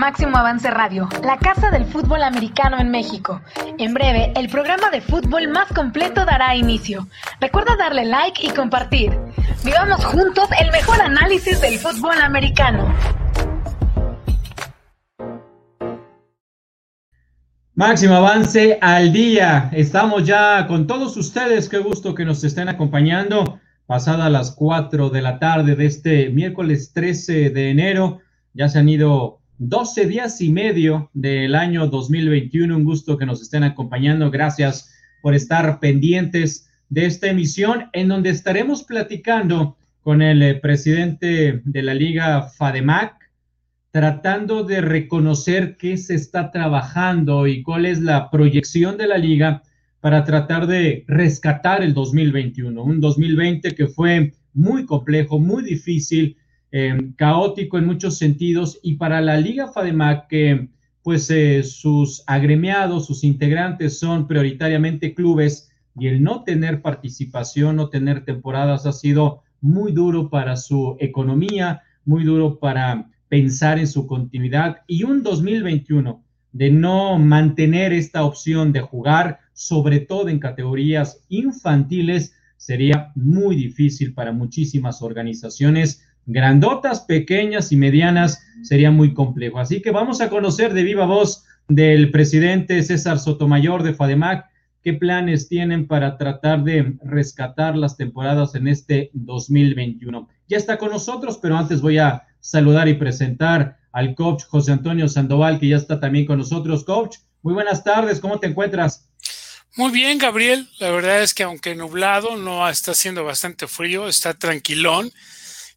Máximo Avance Radio, la casa del fútbol americano en México. En breve, el programa de fútbol más completo dará inicio. Recuerda darle like y compartir. Vivamos juntos el mejor análisis del fútbol americano. Máximo avance al día. Estamos ya con todos ustedes. Qué gusto que nos estén acompañando. Pasada las 4 de la tarde de este miércoles 13 de enero. Ya se han ido 12 días y medio del año 2021. Un gusto que nos estén acompañando. Gracias por estar pendientes de esta emisión en donde estaremos platicando con el eh, presidente de la Liga FADEMAC, tratando de reconocer qué se está trabajando y cuál es la proyección de la liga para tratar de rescatar el 2021, un 2020 que fue muy complejo, muy difícil, Em, caótico en muchos sentidos y para la Liga FADEMAC que pues eh, sus agremiados, sus integrantes son prioritariamente clubes y el no tener participación, no tener temporadas ha sido muy duro para su economía, muy duro para pensar en su continuidad. Y un 2021 de no mantener esta opción de jugar, sobre todo en categorías infantiles, sería muy difícil para muchísimas organizaciones grandotas, pequeñas y medianas, sería muy complejo. Así que vamos a conocer de viva voz del presidente César Sotomayor de FADEMAC qué planes tienen para tratar de rescatar las temporadas en este 2021. Ya está con nosotros, pero antes voy a saludar y presentar al coach José Antonio Sandoval, que ya está también con nosotros. Coach, muy buenas tardes, ¿cómo te encuentras? Muy bien, Gabriel. La verdad es que aunque nublado, no está haciendo bastante frío, está tranquilón.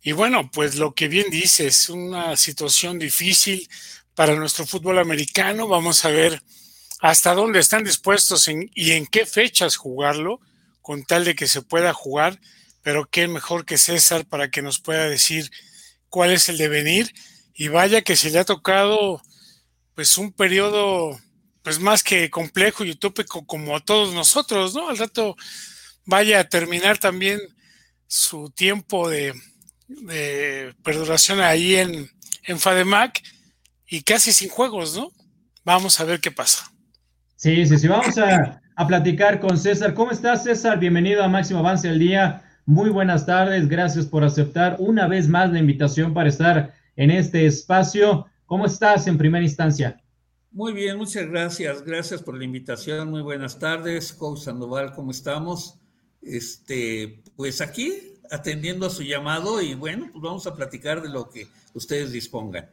Y bueno, pues lo que bien dice, es una situación difícil para nuestro fútbol americano. Vamos a ver hasta dónde están dispuestos y en qué fechas jugarlo, con tal de que se pueda jugar. Pero qué mejor que César para que nos pueda decir cuál es el devenir. Y vaya que se le ha tocado pues un periodo pues más que complejo y utópico como a todos nosotros, ¿no? Al rato vaya a terminar también su tiempo de, de perduración ahí en, en FADEMAC y casi sin juegos, ¿no? Vamos a ver qué pasa. Sí, sí, sí, vamos a, a platicar con César. ¿Cómo estás, César? Bienvenido a Máximo Avance del Día. Muy buenas tardes, gracias por aceptar una vez más la invitación para estar en este espacio. ¿Cómo estás en primera instancia? Muy bien, muchas gracias. Gracias por la invitación. Muy buenas tardes. Coach Sandoval, ¿cómo estamos? Este, pues aquí atendiendo a su llamado y bueno, pues vamos a platicar de lo que ustedes dispongan.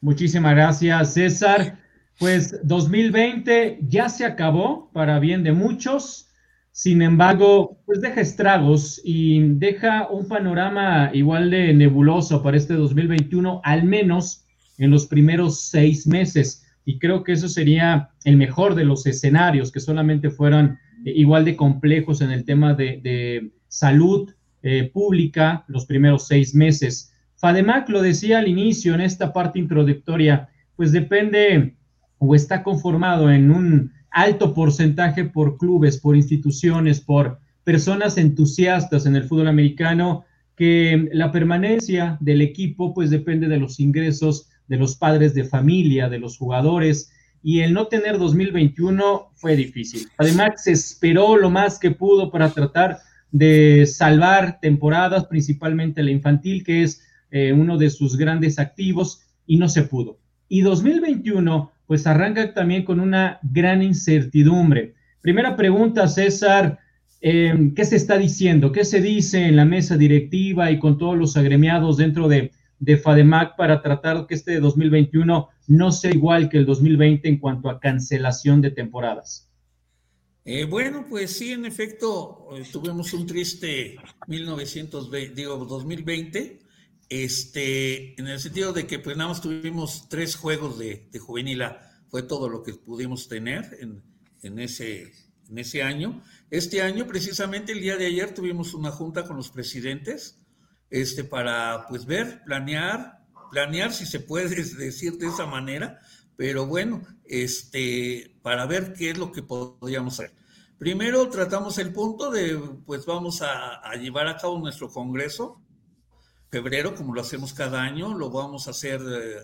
Muchísimas gracias, César. Pues 2020 ya se acabó para bien de muchos. Sin embargo, pues deja estragos y deja un panorama igual de nebuloso para este 2021, al menos en los primeros seis meses. Y creo que eso sería el mejor de los escenarios, que solamente fueran igual de complejos en el tema de, de salud, eh, pública los primeros seis meses. FADEMAC lo decía al inicio, en esta parte introductoria, pues depende o está conformado en un alto porcentaje por clubes, por instituciones, por personas entusiastas en el fútbol americano, que la permanencia del equipo pues depende de los ingresos de los padres de familia, de los jugadores, y el no tener 2021 fue difícil. Además, se esperó lo más que pudo para tratar de salvar temporadas, principalmente la infantil, que es eh, uno de sus grandes activos, y no se pudo. Y 2021, pues arranca también con una gran incertidumbre. Primera pregunta, César, em, ¿qué se está diciendo? ¿Qué se dice en la mesa directiva y con todos los agremiados dentro de, de FADEMAC para tratar que este 2021 no sea igual que el 2020 en cuanto a cancelación de temporadas? Eh, bueno, pues sí, en efecto, eh, tuvimos un triste 1920, digo, 2020, este, en el sentido de que pues nada más tuvimos tres juegos de, juvenil fue todo lo que pudimos tener en, en, ese, en ese año. Este año, precisamente el día de ayer, tuvimos una junta con los presidentes este, para pues ver, planear, planear si se puede decir de esa manera, pero bueno, este, para ver qué es lo que podríamos hacer. Primero tratamos el punto de, pues vamos a, llevar a cabo nuestro congreso, febrero, como lo hacemos cada año, lo vamos a hacer eh,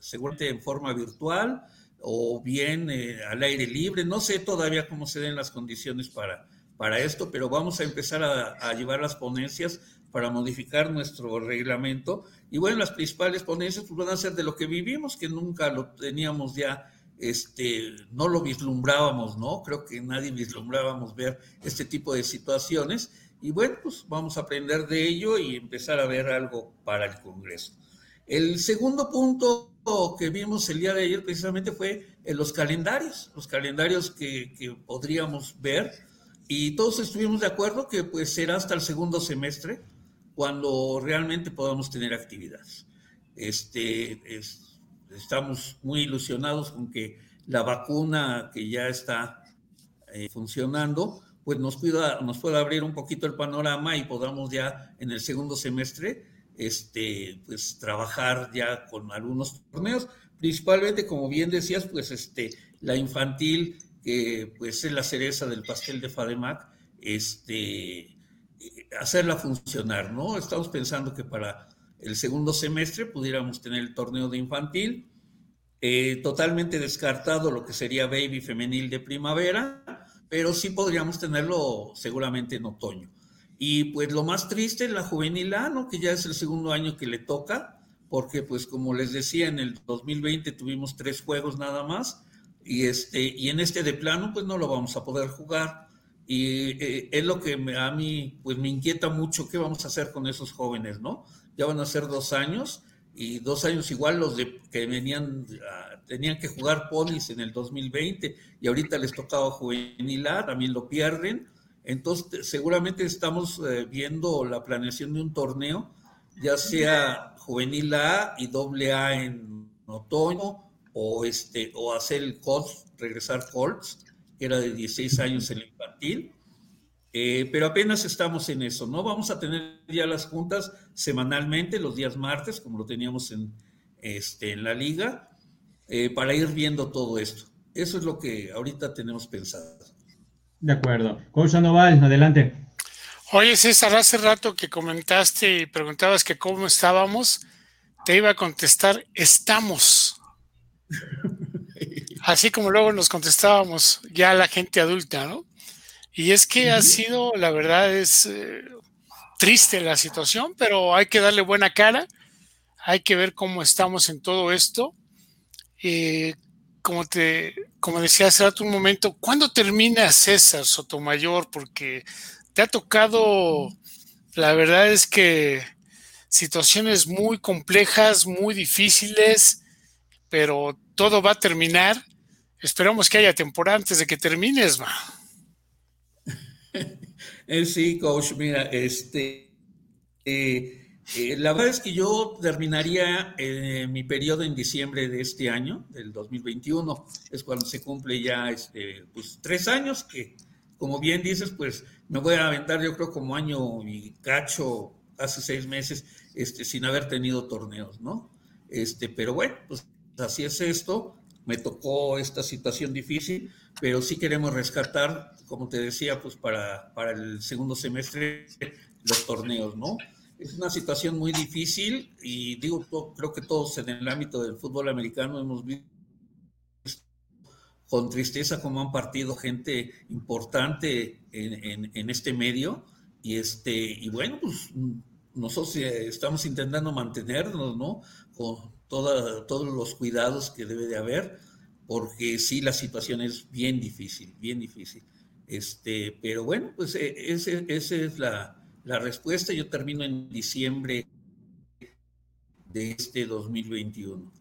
seguramente en forma virtual o bien eh, al aire libre. No sé todavía cómo se den las condiciones para, para esto, pero vamos a empezar a, a, llevar las ponencias para modificar nuestro reglamento. Y bueno, las principales ponencias pues, van a ser de lo que vivimos, que nunca lo teníamos ya, este, no lo vislumbrábamos, ¿no? Creo que nadie vislumbrábamos ver este tipo de situaciones. Y bueno, pues vamos a aprender de ello y empezar a ver algo para el Congreso. El segundo punto que vimos el día de ayer precisamente fue los calendarios, los calendarios que, que, podríamos ver y todos estuvimos de acuerdo que pues será hasta el segundo semestre cuando realmente podamos tener actividades. Este, es, estamos muy ilusionados con que la vacuna que ya está eh, funcionando, pues nos pueda, nos pueda abrir un poquito el panorama y podamos ya en el segundo semestre este, pues trabajar ya con algunos torneos, principalmente, como bien decías, pues este, la infantil, que pues es la cereza del pastel de FADEMAC, este, hacerla funcionar, ¿no? Estamos pensando que para el segundo semestre pudiéramos tener el torneo de infantil, eh, totalmente descartado lo que sería baby femenil de primavera, pero sí podríamos tenerlo seguramente en otoño. Y pues lo más triste es la juvenil A, ¿no? Que ya es el segundo año que le toca, porque pues como les decía, en el 2020 tuvimos tres juegos nada más, y, este, y en este de plano pues no lo vamos a poder jugar. Y eh, es lo que a mí pues me inquieta mucho, ¿qué vamos a hacer con esos jóvenes, no? Ya van a ser dos años, y dos años igual los de, que venían, uh, tenían que jugar polis en el 2020, y ahorita les tocaba juvenil A, también lo pierden entonces, seguramente estamos eh, viendo la planeación de un torneo, ya sea juvenil A y doble A en otoño, o, este, o hacer el Colts, regresar Colts, que era de 16 años en el infantil. Eh, pero apenas estamos en eso, ¿no? Vamos a tener ya las juntas semanalmente, los días martes, como lo teníamos en, este, en la liga, eh, para ir viendo todo esto. Eso es lo que ahorita tenemos pensado. De acuerdo. Coach Sandoval, adelante. Oye, César, hace rato que comentaste y preguntabas que cómo estábamos, te iba a contestar, estamos. Así como luego nos contestábamos ya la gente adulta, ¿no? Y es que ha sido, la verdad, es eh, triste la situación, pero hay que darle buena cara, hay que ver cómo estamos en todo esto. Eh, como te, como decía hace rato un momento, ¿cuándo termina César Sotomayor? Porque te ha tocado, la verdad es que situaciones muy complejas, muy difíciles, pero todo va a terminar. Esperamos que haya temporada antes de que termines, ma. Eh, sí, coach, mira, este, eh, eh, la verdad es que yo terminaría eh, mi periodo en diciembre de este año, del 2021, es cuando se cumple ya este, pues, tres años, que como bien dices, pues me voy a aventar yo creo como año y cacho, hace seis meses, este, sin haber tenido torneos, ¿no? Este, pero bueno, pues así es esto, me tocó esta situación difícil, pero sí queremos rescatar, como te decía, pues para, para el segundo semestre los torneos, ¿no? es una situación muy difícil y digo, creo que todos en el ámbito del fútbol americano hemos visto con tristeza cómo han partido gente importante en, en, este medio y este y bueno pues nosotros estamos intentando mantenernos no con toda, todos los cuidados que debe de haber porque sí la situación es bien difícil bien difícil este pero bueno pues e, esa es la la respuesta. Yo termino en diciembre de este 2021.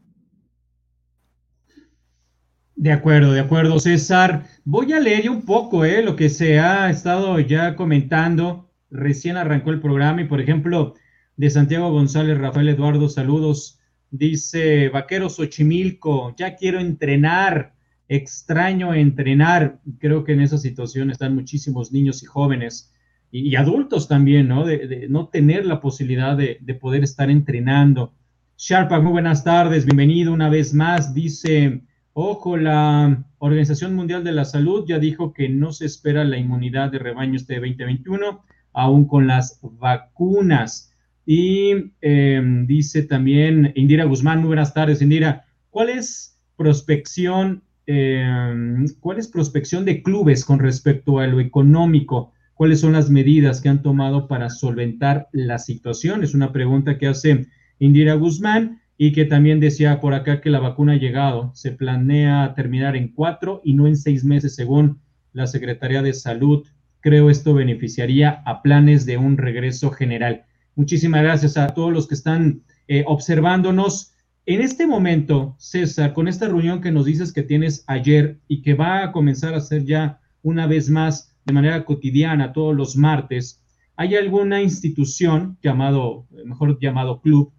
De acuerdo, de acuerdo, César. Voy a leer un poco eh, lo que se ha estado ya comentando. Recién arrancó el programa y, por ejemplo, de Santiago González, Rafael Eduardo, saludos. Dice Vaqueros Xochimilco, ya quiero entrenar, extraño entrenar. Creo que en esa situación están muchísimos niños y jóvenes y, adultos también, ¿no? De, no tener la posibilidad de, poder estar entrenando. Sharpak, muy buenas tardes, bienvenido una vez más. Dice, ojo, la Organización Mundial de la Salud ya dijo que no se espera la inmunidad de rebaño este 2021, aún con las vacunas. Y em, dice también Indira Guzmán, muy buenas tardes, Indira. ¿Cuál es prospección, em, cuál es prospección de clubes con respecto a lo económico? ¿Cuáles son las medidas que han tomado para solventar la situación? Es una pregunta que hace Indira Guzmán y que también decía por acá que la vacuna ha llegado. Se planea terminar en cuatro y no en seis meses, según la Secretaría de Salud. Creo esto beneficiaría a planes de un regreso general. Muchísimas gracias a todos los que están eh, observándonos. En este momento, César, con esta reunión que nos dices que tienes ayer y que va a comenzar a ser ya una vez más de manera cotidiana todos los martes, ¿hay alguna institución llamado, mejor llamado club,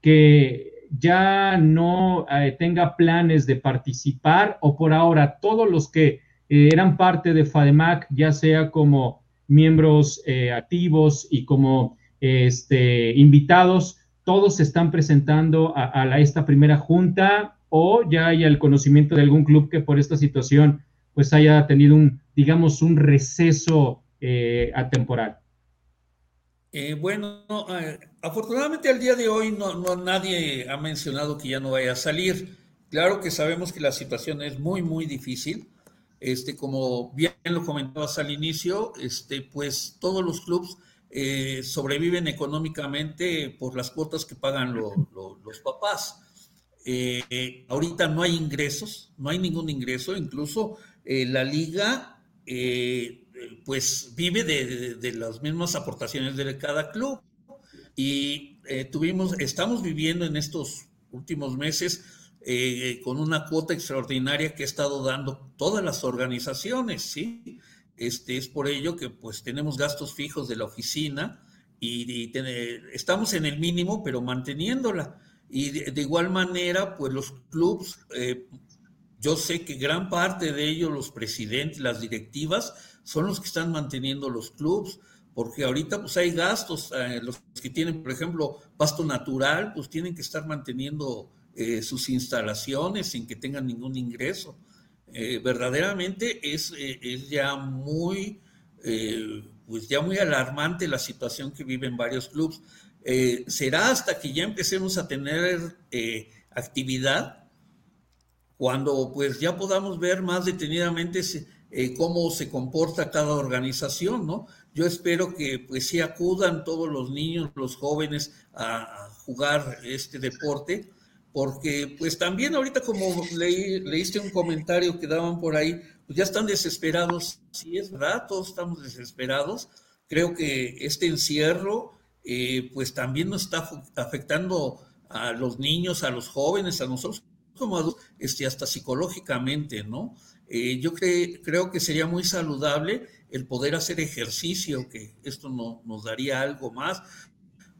que ya no eh, tenga planes de participar o por ahora todos los que eh, eran parte de FADEMAC, ya sea como miembros eh, activos y como este, invitados, todos se están presentando a, esta primera junta o ya hay el conocimiento de algún club que por esta situación pues haya tenido un, digamos, un receso atemporal. bueno, afortunadamente al día de hoy no, no, nadie ha mencionado que ya no vaya a salir. Claro que sabemos que la situación es muy, muy difícil. Este, como bien lo comentabas al inicio, este, pues todos los clubes eh, sobreviven económicamente por las cuotas que pagan los papás. Eh, ahorita no hay ingresos, no hay ningún ingreso, incluso eh, la liga pues vive de, de, las mismas aportaciones de cada club y tuvimos, estamos viviendo en estos últimos meses eh, con una cuota extraordinaria que ha estado dando todas las organizaciones, ¿sí? Este, es por ello que pues tenemos gastos fijos de la oficina y, estamos en el mínimo, pero manteniéndola. Y de, igual manera, pues los clubs, eh, yo sé que gran parte de ellos, los presidentes, las directivas, son los que están manteniendo los clubs, porque ahorita pues hay gastos, eh, los que tienen, por ejemplo, pasto natural, pues tienen que estar manteniendo eh, sus instalaciones sin que tengan ningún ingreso. Eh, verdaderamente es, eh, es, ya muy, pues ya muy alarmante la situación que viven varios clubes. será hasta que ya empecemos a tener actividad cuando pues ya podamos ver más detenidamente cómo se comporta cada organización, ¿no? Yo espero que pues sí acudan todos los niños, los jóvenes a jugar este deporte, porque pues también ahorita como leí, leíste un comentario que daban por ahí, pues ya están desesperados, sí es verdad, todos estamos desesperados, creo que este encierro eh, pues también nos está afectando a los niños, a los jóvenes, a nosotros como adultos, este, hasta psicológicamente, ¿no? Eh, yo creo que sería muy saludable el poder hacer ejercicio, que esto no, nos daría algo más,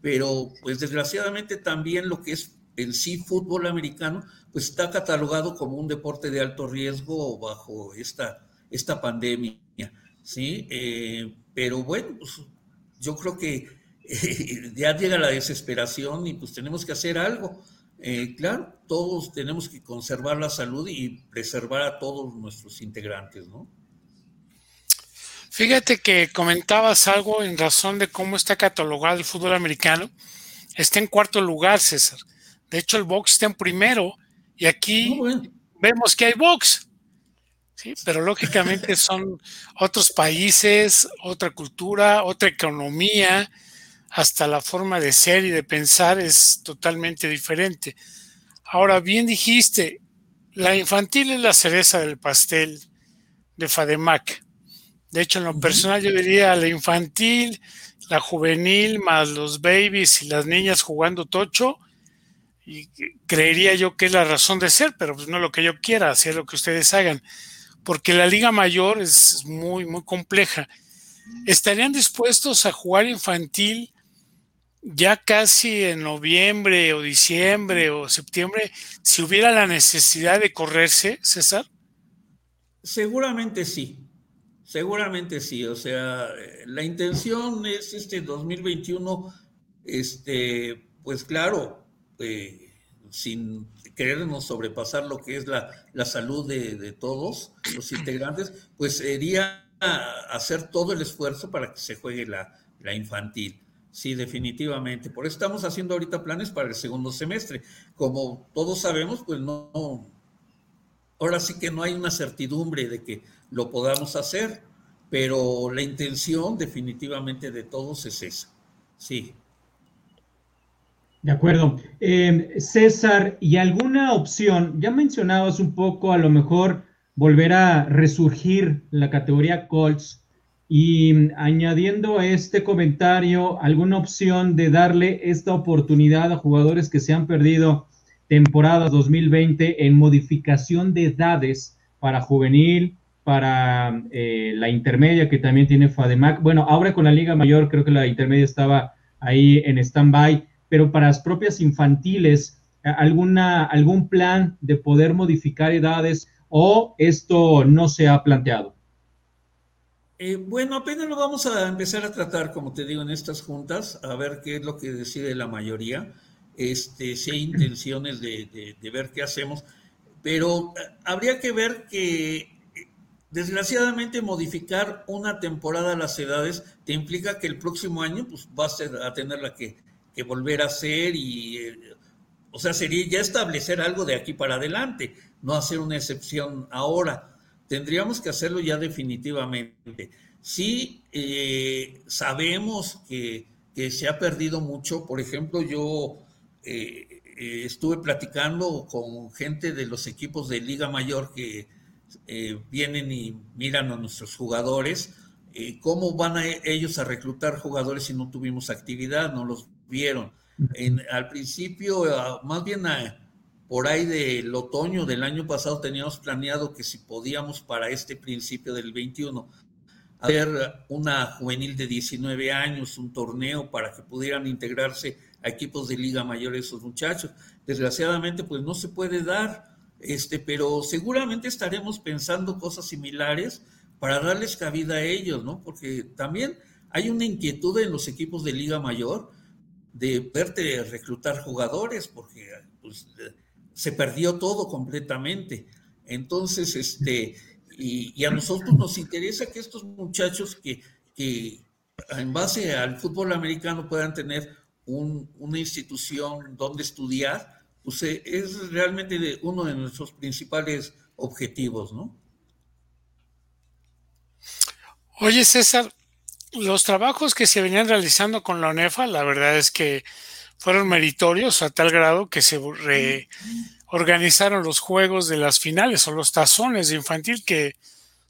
pero pues desgraciadamente también lo que es en sí fútbol americano, pues está catalogado como un deporte de alto riesgo bajo esta, esta pandemia, ¿sí? Eh, pero bueno, pues, yo creo que ya llega la desesperación y pues tenemos que hacer algo. Eh, claro, todos tenemos que conservar la salud y preservar a todos nuestros integrantes, ¿no? Fíjate que comentabas algo en razón de cómo está catalogado el fútbol americano. Está en cuarto lugar, César. De hecho, el box está en primero y aquí vemos que hay box. Sí, pero lógicamente son otros países, otra cultura, otra economía, hasta la forma de ser y de pensar es totalmente diferente. Ahora, bien dijiste, la infantil es la cereza del pastel de Fademac. De hecho, en lo personal yo diría la infantil, la juvenil, más los babies y las niñas jugando tocho, y creería yo que es la razón de ser, pero pues no lo que yo quiera, hacer lo que ustedes hagan, porque la liga mayor es muy, muy compleja. ¿Estarían dispuestos a jugar infantil ya casi en noviembre o diciembre o septiembre si hubiera la necesidad de correrse, César? Seguramente sí, seguramente sí. O sea, la intención es este 2021, este, pues claro, eh, sin querernos sobrepasar lo que es la, la salud de, todos los integrantes, pues sería hacer todo el esfuerzo para que se juegue la, la infantil. Sí, definitivamente. Por eso estamos haciendo ahorita planes para el segundo semestre. Como todos sabemos, pues no, ahora sí que no hay una certidumbre de que lo podamos hacer, pero la intención definitivamente de todos es esa. Sí. De acuerdo. Eh, César, ¿y alguna opción? Ya mencionabas un poco, a lo mejor volver a resurgir la categoría Colts y añadiendo a este comentario alguna opción de darle esta oportunidad a jugadores que se han perdido temporada 2020 en modificación de edades para juvenil, para eh, la intermedia que también tiene FADEMAC. Bueno, ahora con la Liga Mayor creo que la intermedia estaba ahí en stand-by, pero para las propias infantiles, alguna, algún plan de poder modificar edades o esto no se ha planteado. Eh, bueno, apenas lo vamos a empezar a tratar, como te digo, en estas juntas, a ver qué es lo que decide la mayoría, este, si hay intenciones de, ver qué hacemos, pero eh, habría que ver que, eh, desgraciadamente, modificar una temporada las edades te implica que el próximo año pues, vas a tenerla que, que volver a hacer y, o sea, sería ya establecer algo de aquí para adelante, no hacer una excepción ahora tendríamos que hacerlo ya definitivamente. Sí, eh, sabemos que, se ha perdido mucho. Por ejemplo, yo eh, eh, estuve platicando con gente de los equipos de Liga Mayor que vienen y miran a nuestros jugadores. ¿Cómo van ellos a reclutar jugadores si no tuvimos actividad? No los vieron. al principio, más bien a, por ahí del otoño del año pasado teníamos planeado que si podíamos para este principio del 21 hacer una juvenil de 19 años, un torneo para que pudieran integrarse a equipos de liga mayor esos muchachos. Desgraciadamente, pues no se puede dar, este, pero seguramente estaremos pensando cosas similares para darles cabida a ellos, ¿no? Porque también hay una inquietud en los equipos de liga mayor de verte reclutar jugadores, porque pues, se perdió todo completamente. Entonces, este, y, a nosotros nos interesa que estos muchachos que, en base al fútbol americano puedan tener una institución donde estudiar, pues eh, es realmente uno de nuestros principales objetivos, ¿no? Oye, César, los trabajos que se venían realizando con la ONEFA, la verdad es que fueron meritorios a tal grado que se organizaron los juegos de las finales o los tazones de infantil que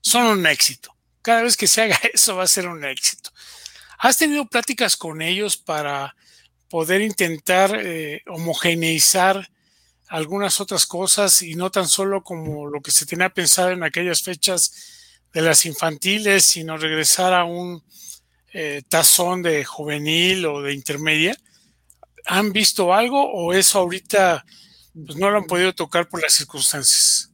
son un éxito. Cada vez que se haga eso va a ser un éxito. ¿Has tenido pláticas con ellos para poder intentar eh, homogeneizar algunas otras cosas y no tan solo como lo que se tenía pensado en aquellas fechas de las infantiles, sino regresar a un eh, tazón de juvenil o de intermedia? ¿Han visto algo o eso ahorita pues, no lo han podido tocar por las circunstancias?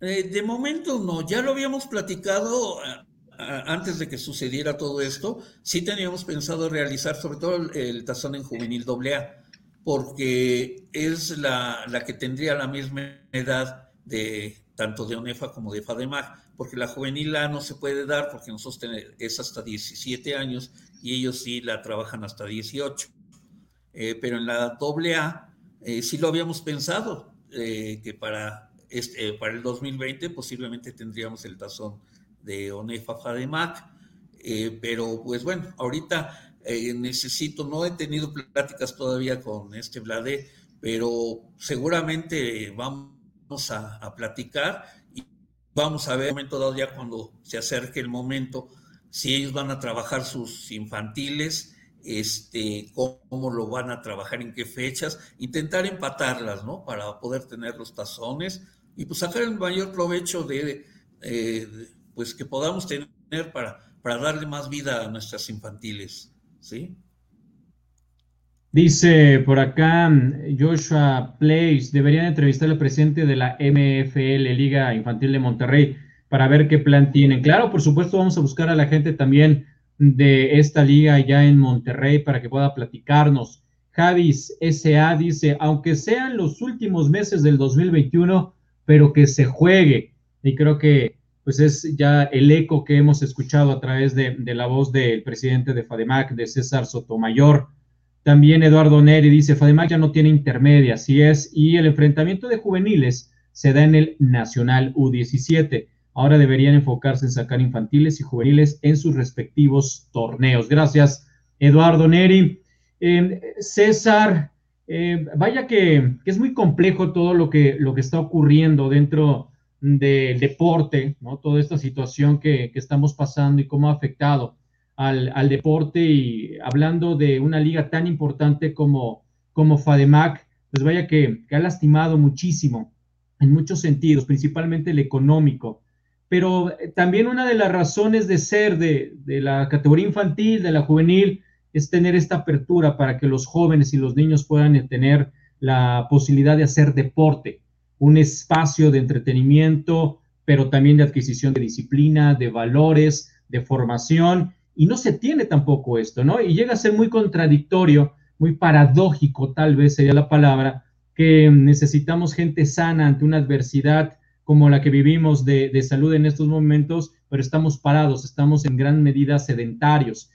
Eh, de momento no, ya lo habíamos platicado eh, antes de que sucediera todo esto, sí teníamos pensado realizar sobre todo el, tazón en juvenil AA, porque es la, que tendría la misma edad de tanto de ONEFA como de FADEMAC, porque la juvenil A no se puede dar porque nosotros es hasta 17 años y ellos sí la trabajan hasta 18. Eh, pero en la AA eh, sí lo habíamos pensado, eh, que para, este, para el 2020 posiblemente tendríamos el tazón de ONEFA FADEMAC, pero pues bueno, ahorita necesito, no he tenido pláticas todavía con este Blade, pero seguramente vamos a, a platicar vamos a ver el momento dado ya cuando se acerque el momento, si ellos van a trabajar sus infantiles, este, cómo lo van a trabajar, en qué fechas, intentar empatarlas, ¿no? Para poder tener los tazones y pues sacar el mayor provecho de, eh, pues que podamos tener para, para darle más vida a nuestras infantiles, ¿sí? Dice por acá Joshua Place, deberían entrevistar al presidente de la MFL, Liga Infantil de Monterrey, para ver qué plan tienen. Claro, por supuesto, vamos a buscar a la gente también de esta liga ya en Monterrey para que pueda platicarnos. Javis SA dice, aunque sean los últimos meses del 2021, pero que se juegue. Y creo que pues es ya el eco que hemos escuchado a través de, la voz del presidente de FADEMAC, de César Sotomayor. También Eduardo Neri dice, FADEMAC ya no tiene intermedia, así es, y el enfrentamiento de juveniles se da en el Nacional U17. Ahora deberían enfocarse en sacar infantiles y juveniles en sus respectivos torneos. Gracias, Eduardo Neri. Eh, César, eh, vaya que, es muy complejo todo lo que, lo que está ocurriendo dentro del deporte, ¿no? Toda esta situación que, estamos pasando y cómo ha afectado al, deporte y hablando de una liga tan importante como, como FADEMAC, pues vaya que, ha lastimado muchísimo en muchos sentidos, principalmente el económico. Pero eh, también una de las razones de ser de, de la categoría infantil, de la juvenil, es tener esta apertura para que los jóvenes y los niños puedan tener la posibilidad de hacer deporte un espacio de entretenimiento, pero también de adquisición de disciplina, de valores, de formación, y no se tiene tampoco esto, ¿no? Y llega a ser muy contradictorio, muy paradójico tal vez sería la palabra, que necesitamos gente sana ante una adversidad como la que vivimos de, de salud en estos momentos, pero estamos parados, estamos en gran medida sedentarios.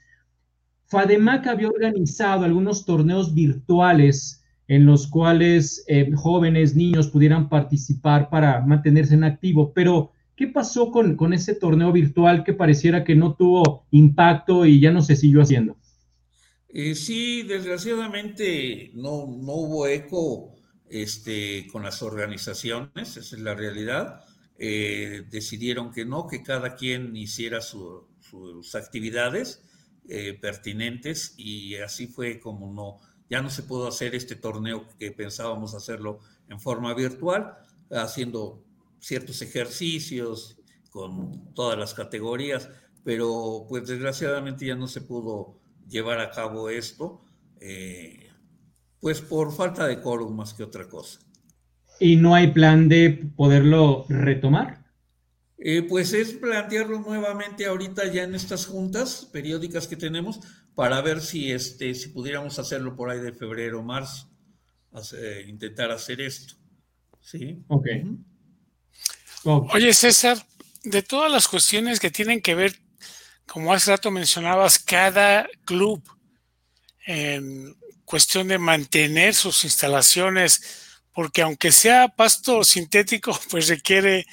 FADEMAC había organizado algunos torneos virtuales en los cuales eh, jóvenes, niños pudieran participar para mantenerse en activo. Pero, ¿qué pasó con, con, ese torneo virtual que pareciera que no tuvo impacto y ya no se siguió haciendo? Eh, sí, desgraciadamente no, no hubo eco este, con las organizaciones, esa es la realidad. Eh, decidieron que no, que cada quien hiciera sus actividades pertinentes y así fue como no, ya no se pudo hacer este torneo que pensábamos hacerlo en forma virtual, haciendo ciertos ejercicios con todas las categorías, pero pues desgraciadamente ya no se pudo llevar a cabo esto, eh, pues por falta de quórum más que otra cosa. ¿Y no hay plan de poderlo retomar? Eh, pues es plantearlo nuevamente ahorita ya en estas juntas periódicas que tenemos para ver si, este, si pudiéramos hacerlo por ahí de febrero o marzo, intentar hacer esto. ¿Sí? Ok. Oye, César, de todas las cuestiones que tienen que ver, como hace rato mencionabas, cada club en cuestión de mantener sus instalaciones, porque aunque sea pasto sintético, pues requiere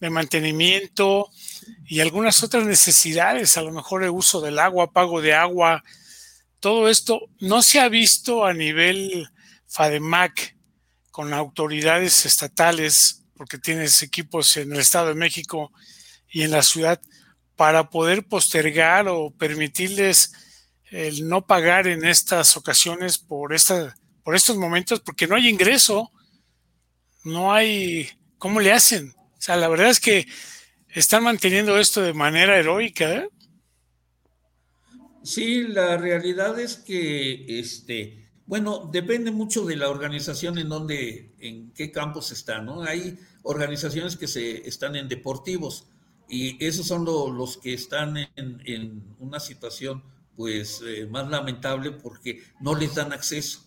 de mantenimiento y algunas otras necesidades, a lo mejor el uso del agua, pago de agua. Todo esto no se ha visto a nivel FADEMAC con autoridades estatales, porque tienes equipos en el Estado de México y en la ciudad, para poder postergar o permitirles el no pagar en estas ocasiones por, esta, por estos momentos, porque no hay ingreso, no hay, ¿cómo le hacen? O sea, la verdad es que están manteniendo esto de manera heroica. ¿eh? Sí, la realidad es que, este, bueno, depende mucho de la organización en donde, en qué campos están, ¿no? Hay organizaciones que se están en deportivos y esos son los que están en, una situación, pues, eh, más lamentable porque no les dan acceso,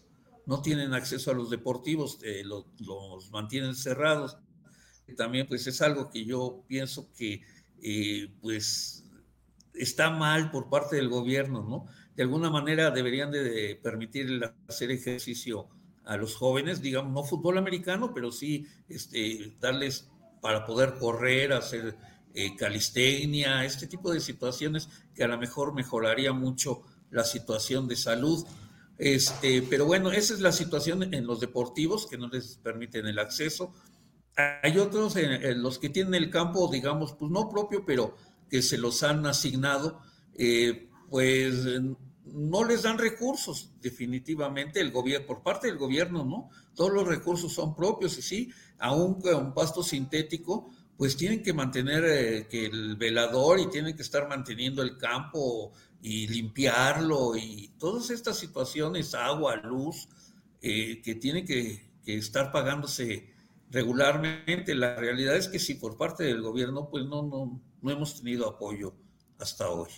no tienen acceso a los deportivos, eh, los mantienen cerrados también pues es algo que yo pienso que eh, pues está mal por parte del gobierno, ¿no? De alguna manera deberían de permitir hacer ejercicio a los jóvenes, digamos, no fútbol americano, pero sí este, darles para poder correr, hacer eh, calistenia, este tipo de situaciones que a lo mejor mejoraría mucho la situación de salud. Este, pero bueno, esa es la situación en los deportivos que no les permiten el acceso. Hay otros, en, los que tienen el campo, digamos, pues no propio, pero que se los han asignado, eh, pues no les dan recursos, definitivamente, el gobierno, por parte del gobierno, ¿no? Todos los recursos son propios y sí, aún con pasto sintético, pues tienen que mantener eh, que el velador y tienen que estar manteniendo el campo y limpiarlo y todas estas situaciones, agua, luz, eh, que tienen que, estar pagándose regularmente. La realidad es que sí, por parte del gobierno, pues no, no, no hemos tenido apoyo hasta hoy.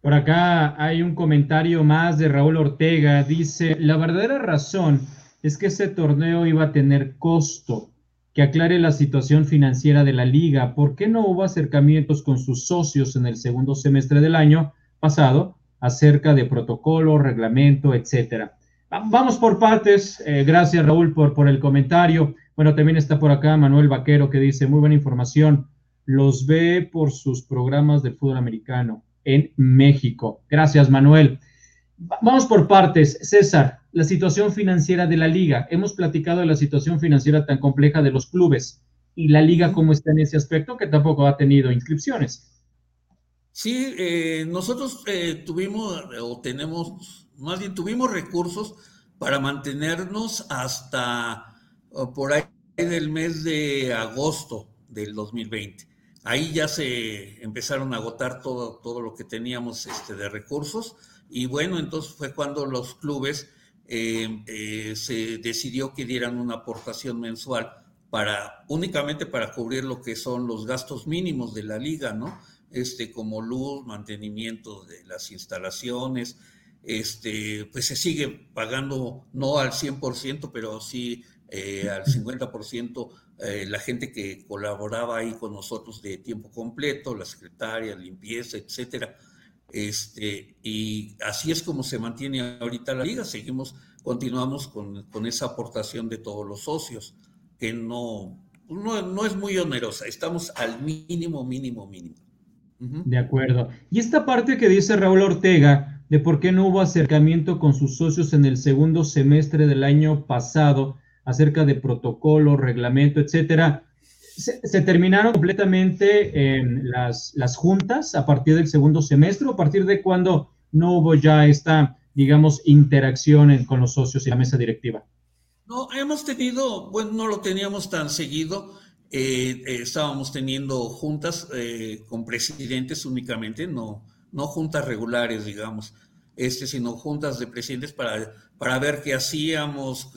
Por acá hay un comentario más de Raúl Ortega. Dice, la verdadera razón es que ese torneo iba a tener costo. que aclare la situación financiera de la liga. ¿Por qué no hubo acercamientos con sus socios en el segundo semestre del año pasado acerca de protocolo, reglamento, etcétera? Vamos por partes. Eh, gracias, Raúl, por, por el comentario. Bueno, también está por acá Manuel Vaquero que dice, muy buena información. Los ve por sus programas de fútbol americano en México. Gracias, Manuel. Vamos por partes. César, la situación financiera de la liga. Hemos platicado de la situación financiera tan compleja de los clubes y la liga cómo está en ese aspecto que tampoco ha tenido inscripciones. Sí, eh, nosotros eh, tuvimos o tenemos, más bien tuvimos recursos para mantenernos hasta por ahí del mes de agosto del 2020. Ahí ya se empezaron a agotar todo, todo lo que teníamos este, de recursos y bueno, entonces fue cuando los clubes eh, eh, se decidió que dieran una aportación mensual para únicamente para cubrir lo que son los gastos mínimos de la liga, ¿no? Este, como luz, mantenimiento de las instalaciones, este, pues se sigue pagando no al 100%, pero sí eh, al 50% la gente que colaboraba ahí con nosotros de tiempo completo, la secretaria, limpieza, etcétera. Este, y así es como se mantiene ahorita la liga. Seguimos, continuamos con, con esa aportación de todos los socios, que no, no, no, es muy onerosa. Estamos al mínimo, mínimo, mínimo. De acuerdo. Y esta parte que dice Raúl Ortega de por qué no hubo acercamiento con sus socios en el segundo semestre del año pasado acerca de protocolo, reglamento, etcétera se, terminaron completamente en las, las juntas a partir del segundo semestre a partir de cuando no hubo ya esta, digamos, interacción con los socios y la mesa directiva? No, hemos tenido, bueno, no lo teníamos tan seguido. Eh, eh, estábamos teniendo juntas eh, con presidentes únicamente, no, no juntas regulares, digamos, este, sino juntas de presidentes para, para ver qué hacíamos,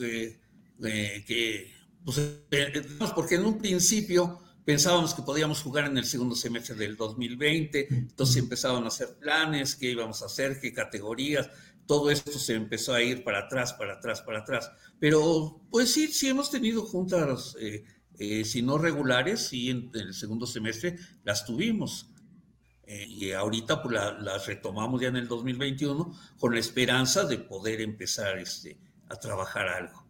que, que pues, eh, porque en un principio pensábamos que podíamos jugar en el segundo semestre del 2020, entonces empezaban a hacer planes, qué íbamos a hacer, qué categorías, todo esto se empezó a ir para atrás, para atrás, para atrás. Pero pues sí, sí hemos tenido juntas, eh, eh, si no regulares, sí en, el segundo semestre las tuvimos. y ahorita pues las retomamos ya en el 2021 con la esperanza de poder empezar este, a trabajar algo.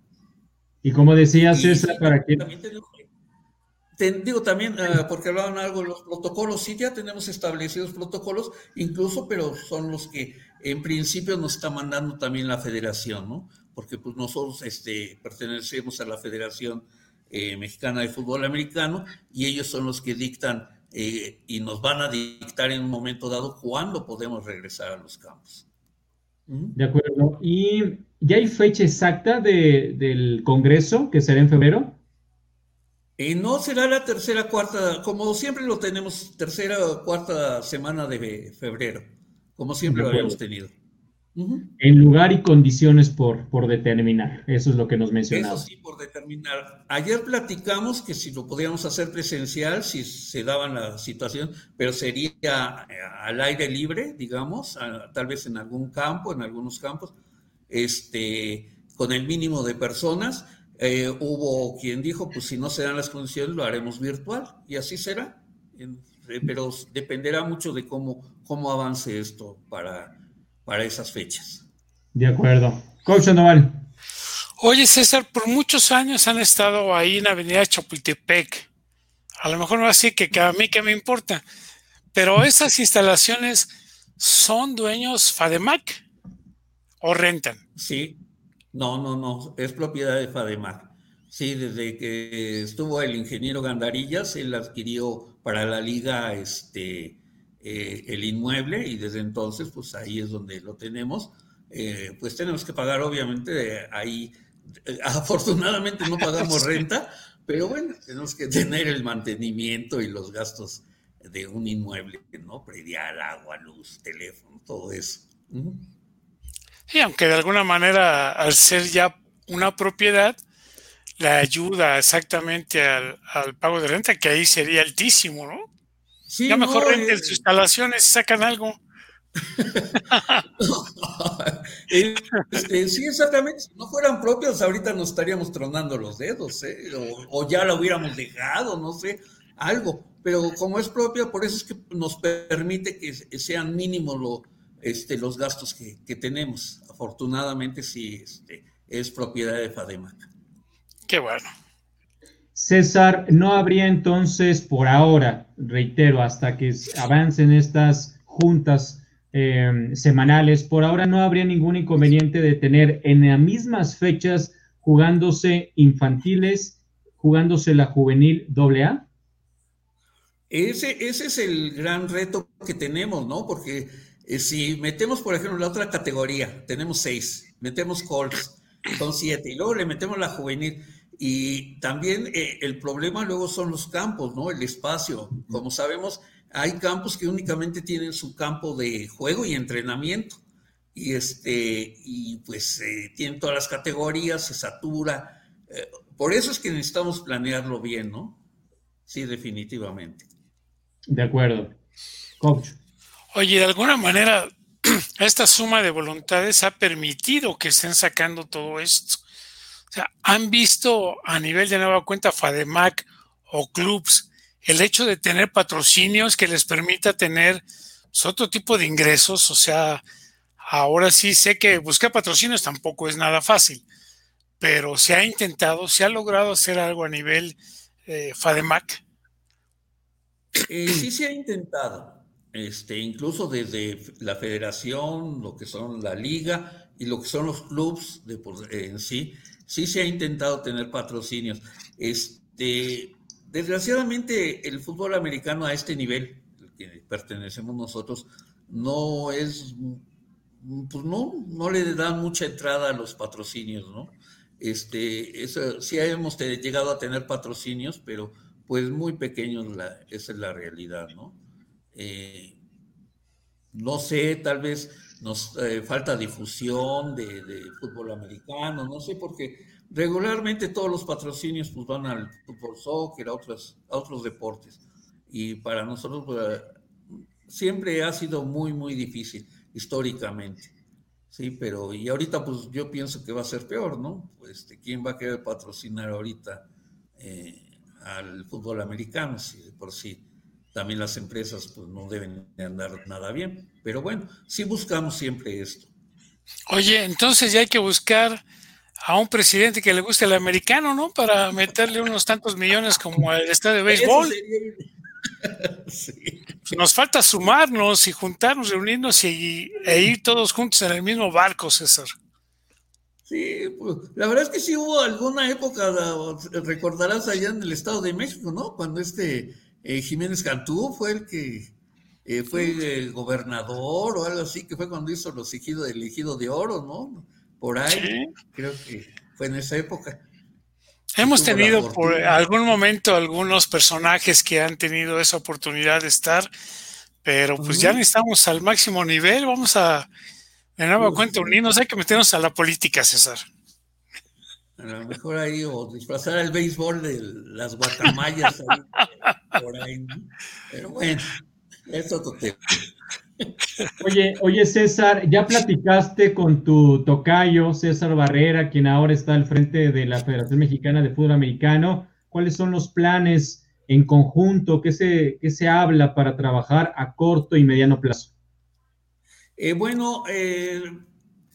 Y como decía César, para que... digo también, ah, porque hablaban algo de los protocolos, sí ya tenemos establecidos protocolos, incluso, pero son los que en principio nos está mandando también la federación, ¿no? Porque pues nosotros este, pertenecemos a la Federación eh, Mexicana de Fútbol Americano y ellos son los que dictan eh, y nos van a dictar en un momento dado cuándo podemos regresar a los campos. De acuerdo. ¿Y ya hay fecha exacta del Congreso, que será en febrero? Y no será la tercera, cuarta, como siempre lo tenemos, tercera o cuarta semana de febrero, como siempre lo habíamos tenido. En lugar y condiciones por, por determinar, eso es lo que nos mencionaba. Eso sí, por determinar. Ayer platicamos que si lo podíamos hacer presencial, si se daba la situación, pero sería eh, al aire libre, digamos, tal vez en algún campo, en algunos campos, este, con el mínimo de personas. Eh, hubo quien dijo, pues si no se dan las condiciones, lo haremos virtual, y así será. Pero dependerá mucho de cómo, cómo avance esto para para esas fechas. De acuerdo. Coach Sandoval. Oye, César, por muchos años han estado ahí en Avenida Chapultepec. A lo mejor no así que, a mí que me importa, pero esas instalaciones son dueños FADEMAC o rentan. Sí, no, no, no, es propiedad de FADEMAC. Sí, desde que estuvo el ingeniero Gandarillas, él adquirió para la liga este, eh, el inmueble y desde entonces, pues ahí es donde lo tenemos. Eh, pues tenemos que pagar, obviamente, ahí, eh, afortunadamente no pagamos renta, pero bueno, tenemos que tener el mantenimiento y los gastos de un inmueble, ¿no? Predial, agua, luz, teléfono, todo eso. Y aunque de alguna manera, al ser ya una propiedad, la ayuda exactamente al, al pago de renta, que ahí sería altísimo, ¿no? Ya mejor renten sus instalaciones y sacan algo. Este, sí, exactamente. Si no fueran propios, ahorita nos estaríamos tronando los dedos, ¿eh? o, ya la hubiéramos dejado, no sé, algo. Pero como es propia, por eso es que nos permite que sean mínimos lo, este, los gastos que, que, tenemos. Afortunadamente, sí este, es propiedad de FADEMAC. Qué bueno. César, no habría entonces por ahora, reitero, hasta que avancen estas juntas em, semanales, por ahora no habría ningún inconveniente de tener en las mismas fechas jugándose infantiles, jugándose la juvenil AA. Ese, ese es el gran reto que tenemos, ¿no? Porque eh, si metemos, por ejemplo, la otra categoría, tenemos seis, metemos Colts, son siete, y luego le metemos la juvenil y también eh, el problema luego son los campos, ¿no? El espacio. Como sabemos, hay campos que únicamente tienen su campo de juego y entrenamiento. Y, este, y pues eh, tienen todas las categorías, se satura. Eh, por eso es que necesitamos planearlo bien, ¿no? Sí, definitivamente. De acuerdo. Coach. Oye, de alguna manera, esta suma de voluntades ha permitido que estén sacando todo esto. Sea, ¿han visto a nivel de nueva cuenta FADEMAC o clubs el hecho de tener patrocinios que les permita tener pues, otro tipo de ingresos? O sea, ahora sí sé que buscar patrocinios tampoco es nada fácil, pero se ha intentado, se ha logrado hacer algo a nivel eh, FADEMAC. Eh, sí se ha intentado, este, incluso desde la federación, lo que son la liga y lo que son los clubs de, en sí, sí se ha intentado tener patrocinios. Este, desgraciadamente, el fútbol americano a este nivel, al que pertenecemos nosotros, no es, pues no, no le dan mucha entrada a los patrocinios, ¿no? Este, eso, sí hemos llegado a tener patrocinios, pero pues muy pequeños, la, esa es la realidad, ¿no? Eh, no sé, tal vez nos eh, falta difusión de, fútbol americano, no sé, porque regularmente todos los patrocinios pues, van al fútbol soccer, a otros, a otros deportes. Y para nosotros pues, siempre ha sido muy, muy difícil, históricamente. Sí, pero y ahorita pues yo pienso que va a ser peor, ¿no? Pues, este, ¿quién va a querer patrocinar ahorita eh, al fútbol americano? Si por sí también las empresas pues, no deben andar nada bien. Pero bueno, sí buscamos siempre esto. Oye, entonces ya hay que buscar a un presidente que le guste el americano, ¿no? Para meterle unos tantos millones como el estadio de béisbol. Pues nos falta sumarnos y juntarnos, reunirnos y, e ir todos juntos en el mismo barco, César. Sí, pues, la verdad es que sí hubo alguna época, recordarás allá en el Estado de México, ¿no? Cuando este eh, Jiménez Cantú fue el que eh, fue gobernador o algo así, que fue cuando hizo los ejidos del ejido de oro, ¿no? Por ahí, creo que fue en esa época. Hemos tenido por algún momento algunos personajes que han tenido esa oportunidad de estar, pero pues ya necesitamos al máximo nivel, vamos a, de nueva cuenta, unirnos, hay que meternos a la política, César. A lo mejor ahí, o disfrazar el béisbol de las guacamayas por ahí. Pero bueno, es otro tema. Oye, oye, César, ya platicaste con tu tocayo, César Barrera, quien ahora está al frente de la Federación Mexicana de Fútbol Americano. ¿Cuáles son los planes en conjunto? ¿Qué se, qué se habla para trabajar a corto y mediano plazo? Eh, bueno, eh,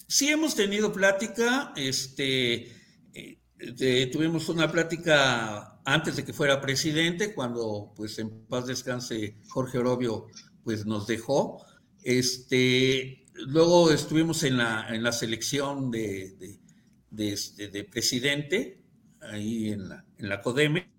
sí hemos tenido plática, este, tuvimos una plática antes de que fuera presidente, cuando pues en paz descanse Jorge Orobio pues nos dejó. Este, luego estuvimos en la, en la selección de, de, este, presidente, ahí en la, en la CODEME,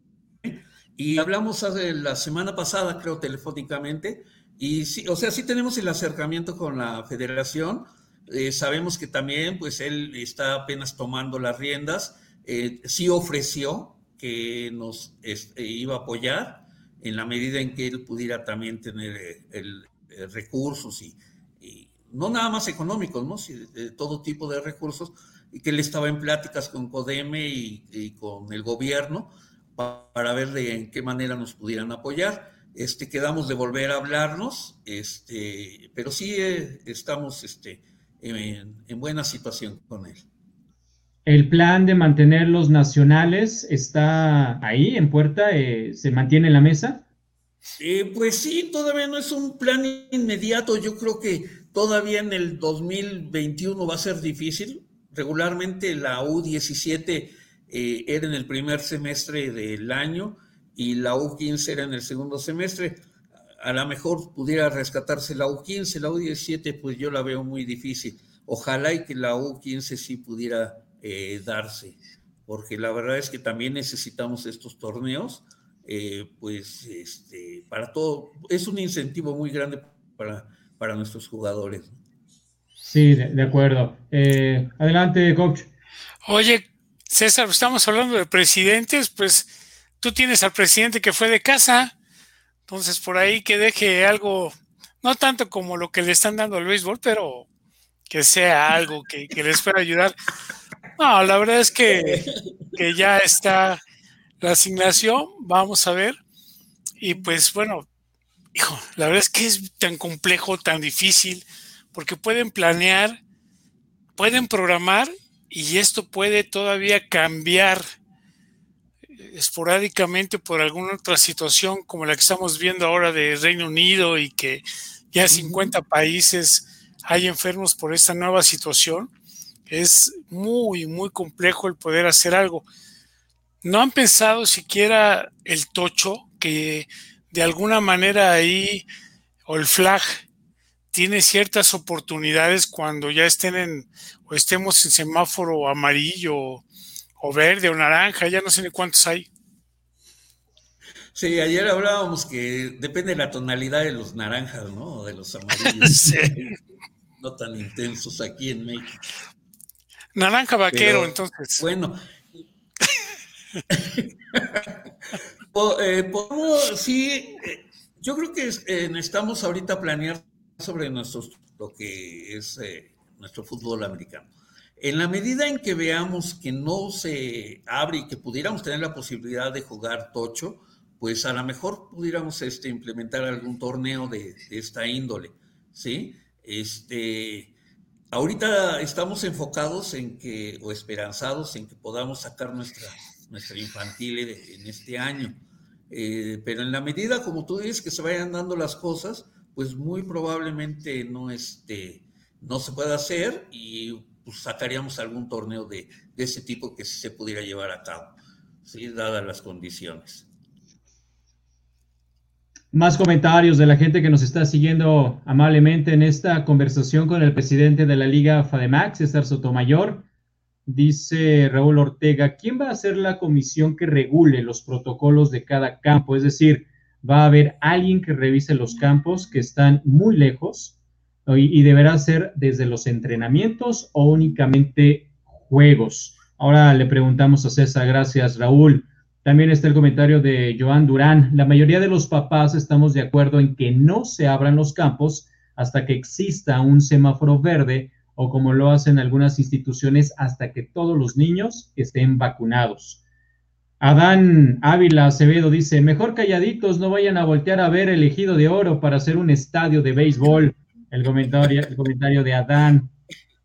y hablamos la semana pasada, creo, telefónicamente, y sí, o sea, sí tenemos el acercamiento con la federación, eh, sabemos que también, pues él está apenas tomando las riendas, eh, sí ofreció que nos este, iba a apoyar en la medida en que él pudiera también tener eh, eh, recursos y, no nada más económicos, ¿no? todo tipo de recursos, y que él estaba en pláticas con CODEME y, con el gobierno para, ver de en qué manera nos pudieran apoyar. Este, quedamos de volver a hablarnos, este, pero sí estamos este, en, buena situación con él. ¿El plan de mantener los nacionales está ahí en puerta? Eh, ¿Se mantiene en la mesa? Eh, pues sí, todavía no es un plan inmediato. Yo creo que todavía en el 2021 va a ser difícil. Regularmente la U17 eh, era en el primer semestre del año y la U15 era en el segundo semestre. A lo mejor pudiera rescatarse la U15, la U17 pues yo la veo muy difícil. Ojalá y que la U15 sí pudiera eh, darse, porque la verdad es que también necesitamos estos torneos eh, pues este, para todo, es un incentivo muy grande para, para nuestros jugadores. Sí, de, acuerdo. Eh, adelante, coach. Oye, César, estamos hablando de presidentes, pues tú tienes al presidente que fue de casa, entonces por ahí que deje algo, no tanto como lo que le están dando al béisbol, pero que sea algo que, que les pueda ayudar. No, la verdad es que, que ya está la asignación, vamos a ver. Y pues bueno, hijo, la verdad es que es tan complejo, tan difícil, porque pueden planear, pueden programar y esto puede todavía cambiar esporádicamente por alguna otra situación como la que estamos viendo ahora de Reino Unido y que ya 50 países hay enfermos por esta nueva situación. Es muy, muy complejo el poder hacer algo. ¿No han pensado siquiera el tocho que de alguna manera ahí, o el flag, tiene ciertas oportunidades cuando ya estén en, o estemos en semáforo amarillo o verde o naranja, ya no sé ni cuántos hay? Sí, ayer hablábamos que depende de la tonalidad de los naranjas, ¿no? De los amarillos. No tan intensos aquí en México. Naranja vaquero, entonces. Bueno, eh, sí, eh, yo creo que eh, necesitamos ahorita planear sobre nuestros, lo que es nuestro fútbol americano. En la medida en que veamos que no se abre y que pudiéramos tener la posibilidad de jugar tocho, pues a lo mejor pudiéramos este, implementar algún torneo de, de esta índole, ¿sí? Este, ahorita estamos enfocados en que, o esperanzados en que podamos sacar nuestra nuestra infantil en este año. Eh, pero en la medida, como tú dices, que se vayan dando las cosas, pues muy probablemente no, este, no se pueda hacer y pues, sacaríamos algún torneo de, ese tipo que se pudiera llevar a cabo, ¿sí? dadas las condiciones. Más comentarios de la gente que nos está siguiendo amablemente en esta conversación con el presidente de la Liga FADEMAX, César Sotomayor. Dice Raúl Ortega, ¿quién va a ser la comisión que regule los protocolos de cada campo? Es decir, va a haber alguien que revise los campos que están muy lejos y, deberá ser desde los entrenamientos o únicamente juegos. Ahora le preguntamos a César, gracias Raúl. También está el comentario de Joan Durán. La mayoría de los papás estamos de acuerdo en que no se abran los campos hasta que exista un semáforo verde o como lo hacen algunas instituciones hasta que todos los niños estén vacunados. Adán Ávila Acevedo dice, mejor calladitos, no vayan a voltear a ver el ejido de oro para hacer un estadio de béisbol. El comentario, el comentario de Adán.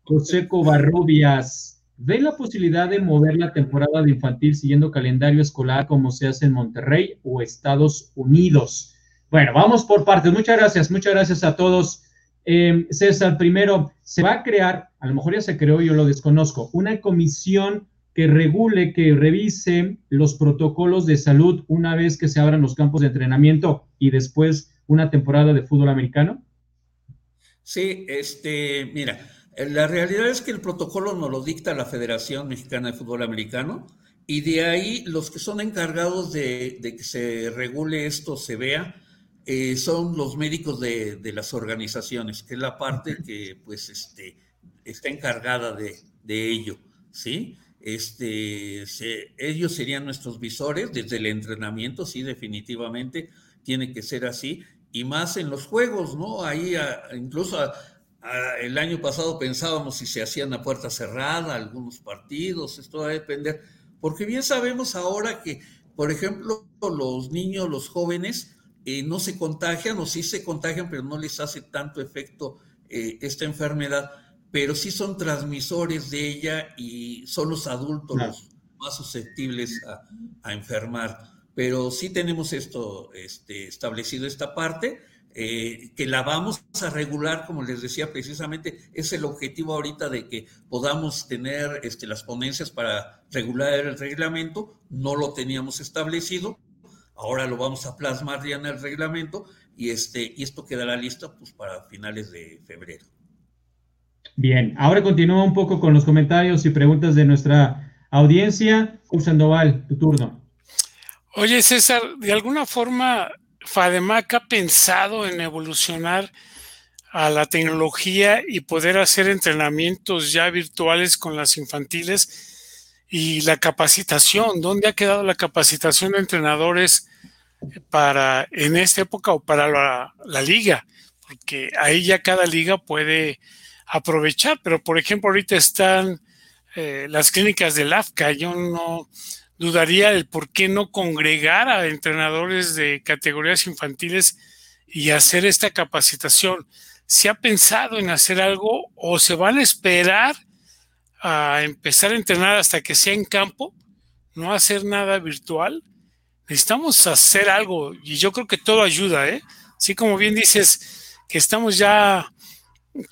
José Covarrubias, ¿ve la posibilidad de mover la temporada de infantil siguiendo calendario escolar como se hace en Monterrey o Estados Unidos? Bueno, vamos por partes. Muchas gracias, muchas gracias a todos. Eh, César, primero, se va a crear, a lo mejor ya se creó, yo lo desconozco, una comisión que regule, que revise los protocolos de salud una vez que se abran los campos de entrenamiento y después una temporada de fútbol americano? Sí, este, mira, la realidad es que el protocolo nos lo dicta la Federación Mexicana de Fútbol Americano y de ahí los que son encargados de, de que se regule esto, se vea, eh, son los médicos de, las organizaciones, que es la parte que pues este, está encargada de, ello, ¿sí? Este, ellos serían nuestros visores desde el entrenamiento, sí, definitivamente, tiene que ser así, y más en los juegos, ¿no? Ahí incluso el año pasado pensábamos si se hacían a puerta cerrada algunos partidos, esto va a depender, porque bien sabemos ahora que, por ejemplo, los niños, los jóvenes, eh, no se contagian o sí se contagian, pero no les hace tanto efecto eh, esta enfermedad pero sí son transmisores de ella y son los adultos los más susceptibles a, enfermar. Pero sí tenemos esto este, establecido, esta parte, eh, que la vamos a regular, como les decía precisamente, es el objetivo ahorita de que podamos tener este, las ponencias para regular el reglamento, no lo teníamos establecido, ahora lo vamos a plasmar ya en el reglamento y, este, y esto quedará listo pues, para finales de febrero. Bien, ahora continúa un poco con los comentarios y preguntas de nuestra audiencia. Sandoval, tu turno. Oye, César, de alguna forma, FADEMAC ha pensado en evolucionar a la tecnología y poder hacer entrenamientos ya virtuales con las infantiles y la capacitación. ¿Dónde ha quedado la capacitación de entrenadores para en esta época o para la, liga? Porque ahí ya cada liga puede aprovechar, pero por ejemplo ahorita están eh, las clínicas del AFCA, yo no dudaría el por qué no congregar a entrenadores de categorías infantiles y hacer esta capacitación. ¿Se ha pensado en hacer algo o se van a esperar a empezar a entrenar hasta que sea en campo? No hacer nada virtual. Necesitamos hacer algo y yo creo que todo ayuda, ¿eh? Así como bien dices que estamos ya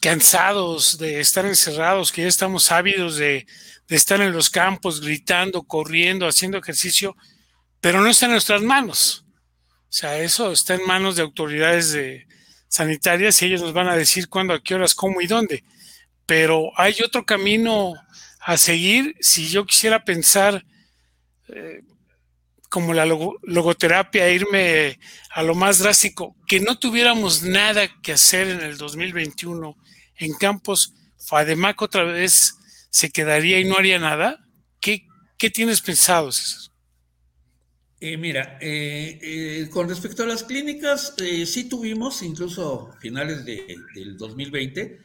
cansados de estar encerrados, que ya estamos ávidos de, estar en los campos gritando, corriendo, haciendo ejercicio, pero no está en nuestras manos. O sea, eso está en manos de autoridades de, sanitarias y ellos nos van a decir cuándo, a qué horas, cómo y dónde. Pero hay otro camino a seguir. Si yo quisiera pensar eh, como la logoterapia, irme a lo más drástico, que no tuviéramos nada que hacer en el 2021 en campos, FADEMAC otra vez se quedaría y no haría nada. ¿Qué, tienes pensado? Eh, mira, eh, eh, con respecto a las clínicas, sí tuvimos, incluso finales del 2020,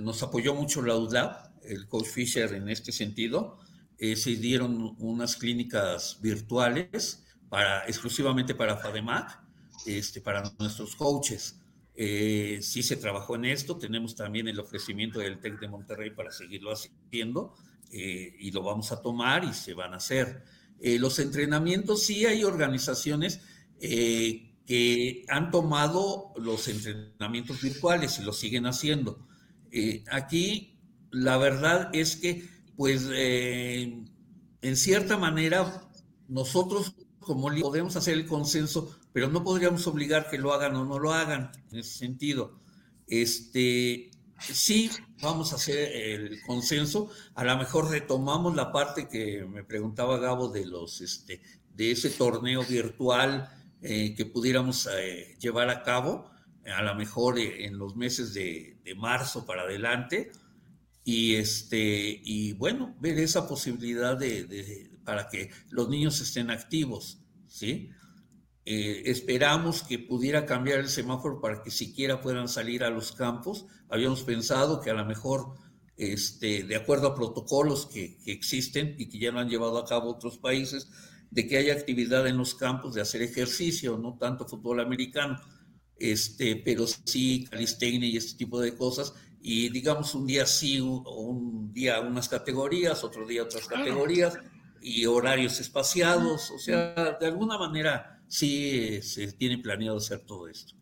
nos apoyó mucho la UDLAB, el coach Fisher en este sentido, eh, se dieron unas clínicas virtuales para, exclusivamente para FADEMAC, este, para nuestros coaches. Eh, sí se trabajó en esto, tenemos también el ofrecimiento del TEC de Monterrey para seguirlo haciendo eh, y lo vamos a tomar y se van a hacer. los entrenamientos, sí hay organizaciones que han tomado los entrenamientos virtuales y lo siguen haciendo. aquí la verdad es que pues eh, en cierta manera nosotros como podemos hacer el consenso, pero no podríamos obligar que lo hagan o no lo hagan en ese sentido. Este, sí, vamos a hacer el consenso. A lo mejor retomamos la parte que me preguntaba Gabo de los, este, de ese torneo virtual eh, que pudiéramos eh, llevar a cabo, a lo mejor en los meses de, de marzo para adelante y este y bueno ver esa posibilidad de, para que los niños estén activos sí eh, esperamos que pudiera cambiar el semáforo para que siquiera puedan salir a los campos. Habíamos pensado que a lo mejor este de acuerdo a protocolos que, que existen y que ya lo han llevado a cabo otros países de que haya actividad en los campos de hacer ejercicio no tanto fútbol americano este pero sí calistenia y este tipo de cosas. Y digamos un día sí, un día unas categorías, otro día otras categorías y horarios espaciados, o sea, de alguna manera sí se tiene planeado hacer todo esto.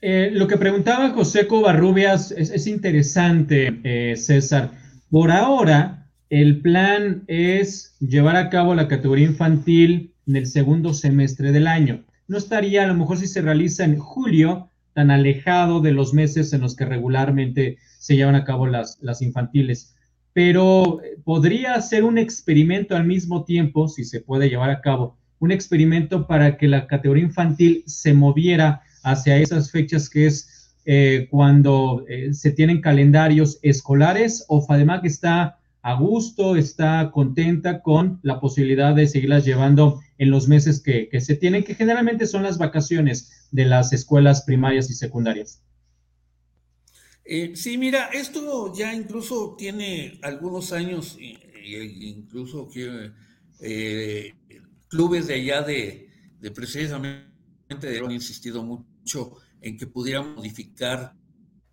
Eh, lo que preguntaba José Covarrubias es, es interesante, eh, César. Por ahora, el plan es llevar a cabo la categoría infantil en el segundo semestre del año. No estaría, a lo mejor si se realiza en julio, tan alejado de los meses en los que regularmente se llevan a cabo las, las infantiles. Pero eh, podría ser un experimento al mismo tiempo, si se puede llevar a cabo, un experimento para que la categoría infantil se moviera hacia esas fechas que es eh, cuando eh, se tienen calendarios escolares o FADEMAC está a gusto, está contenta con la posibilidad de seguirlas llevando en los meses que, se tienen, que generalmente son las vacaciones de las escuelas primarias y secundarias. Eh, sí, mira, esto ya incluso tiene algunos años, incluso que clubes de allá de, de precisamente han insistido mucho en que pudiera modificar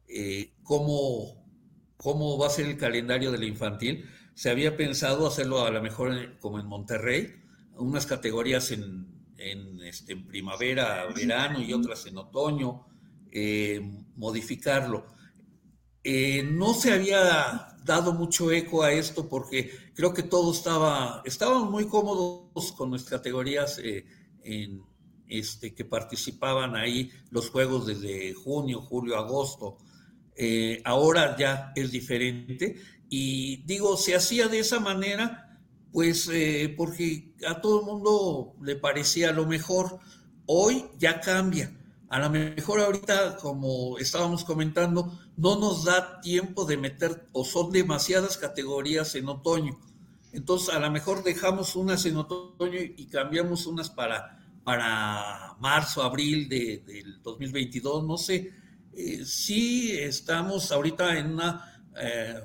eh, cómo, cómo va a ser el calendario de la infantil. Se había pensado hacerlo a lo mejor como en Monterrey, unas categorías en, en, este, primavera, verano y otras en otoño, eh, modificarlo. Eh, no se había dado mucho eco a esto porque creo que todo estaba, estábamos muy cómodos con nuestras categorías en, este, que participaban ahí los juegos desde junio, julio, agosto. Eh, ahora ya es diferente y digo, se hacía de esa manera, pues eh, porque a todo el mundo le parecía lo mejor. Hoy ya cambia. A lo mejor ahorita, como estábamos comentando, no nos da tiempo de meter o son demasiadas categorías en otoño. Entonces, a lo mejor dejamos unas en otoño y cambiamos unas para para marzo, abril de, del 2022, no sé. Eh, sí estamos ahorita en una, eh,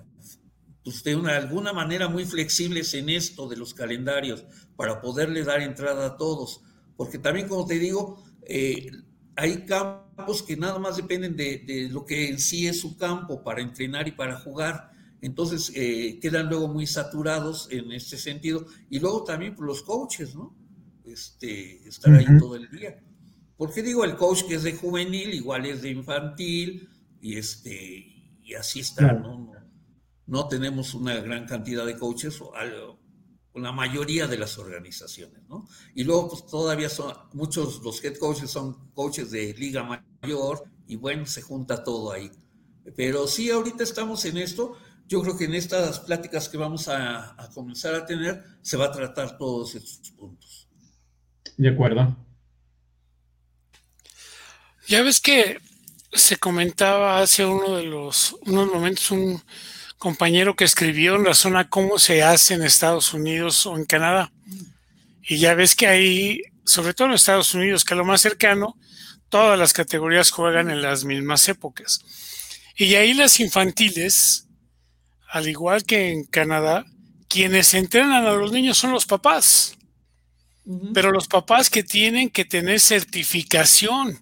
pues de una, alguna manera muy flexibles en esto de los calendarios para poderle dar entrada a todos, porque también como te digo, eh, hay campos que nada más dependen de, de, lo que en sí es su campo para entrenar y para jugar. Entonces quedan luego muy saturados en este sentido. Y luego también por los coaches, ¿no? este, estar ahí todo el día. Porque digo, el coach que es de juvenil, igual es de infantil, y, este, y así está, ¿no? ¿no? tenemos una gran cantidad de coaches, o algo, la mayoría de las organizaciones, ¿no? Y luego, pues todavía son, muchos, los head coaches son coaches de liga mayor, y bueno, se junta todo ahí. Pero sí, ahorita estamos en esto. Yo creo que en estas pláticas que vamos a, a comenzar a tener, se va a tratar todos estos puntos. De acuerdo. Ya ves que se comentaba hace uno de los unos momentos un compañero que escribió en razón a cómo se hace en Estados Unidos o en Canadá. Y ya ves que ahí, sobre todo en Estados Unidos, que es lo más cercano, todas las categorías juegan en las mismas épocas. Y ahí las infantiles, al igual que en Canadá, quienes entrenan a los niños son los papás. Pero los papás que tienen que tener certificación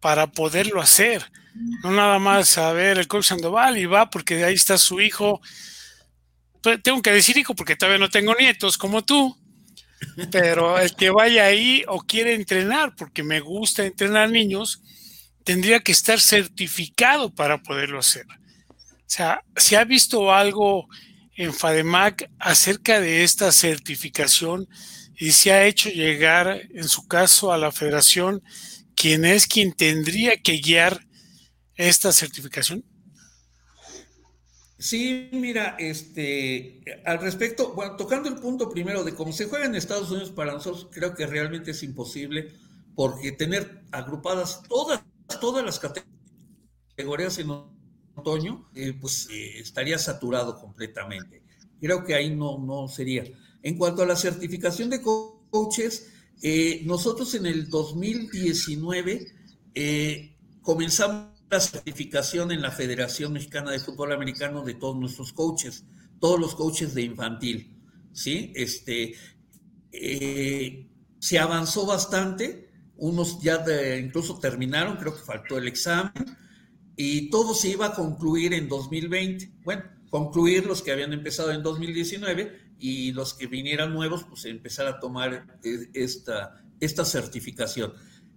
para poderlo hacer, no nada más saber el coach Sandoval y va porque ahí está su hijo. Pues, tengo que decir hijo porque todavía no tengo nietos como tú, pero el que vaya ahí o quiere entrenar porque me gusta entrenar niños, tendría que estar certificado para poderlo hacer. Sea, ¿se ha visto algo en FADEMAC acerca de esta certificación? y se ha hecho llegar, en su caso, a la federación, quien es quien tendría que guiar esta certificación? Sí, mira, este, al respecto, bueno, tocando el punto primero de cómo se juega en Estados Unidos, para nosotros creo que realmente es imposible, porque tener agrupadas todas, todas las categorías en otoño, eh, pues eh, estaría saturado completamente. Creo que ahí no, no sería. En cuanto a la certificación de coaches, eh, nosotros en el 2019 eh, comenzamos la certificación en la Federación Mexicana de Fútbol Americano de todos nuestros coaches, todos los coaches de infantil, ¿sí? Este, se avanzó bastante, unos ya incluso terminaron, creo que faltó el examen, y todo se iba a concluir en 2020. Bueno, concluir los que habían empezado en 2019 y los que vinieran nuevos, pues empezar a tomar eh, esta, esta certificación.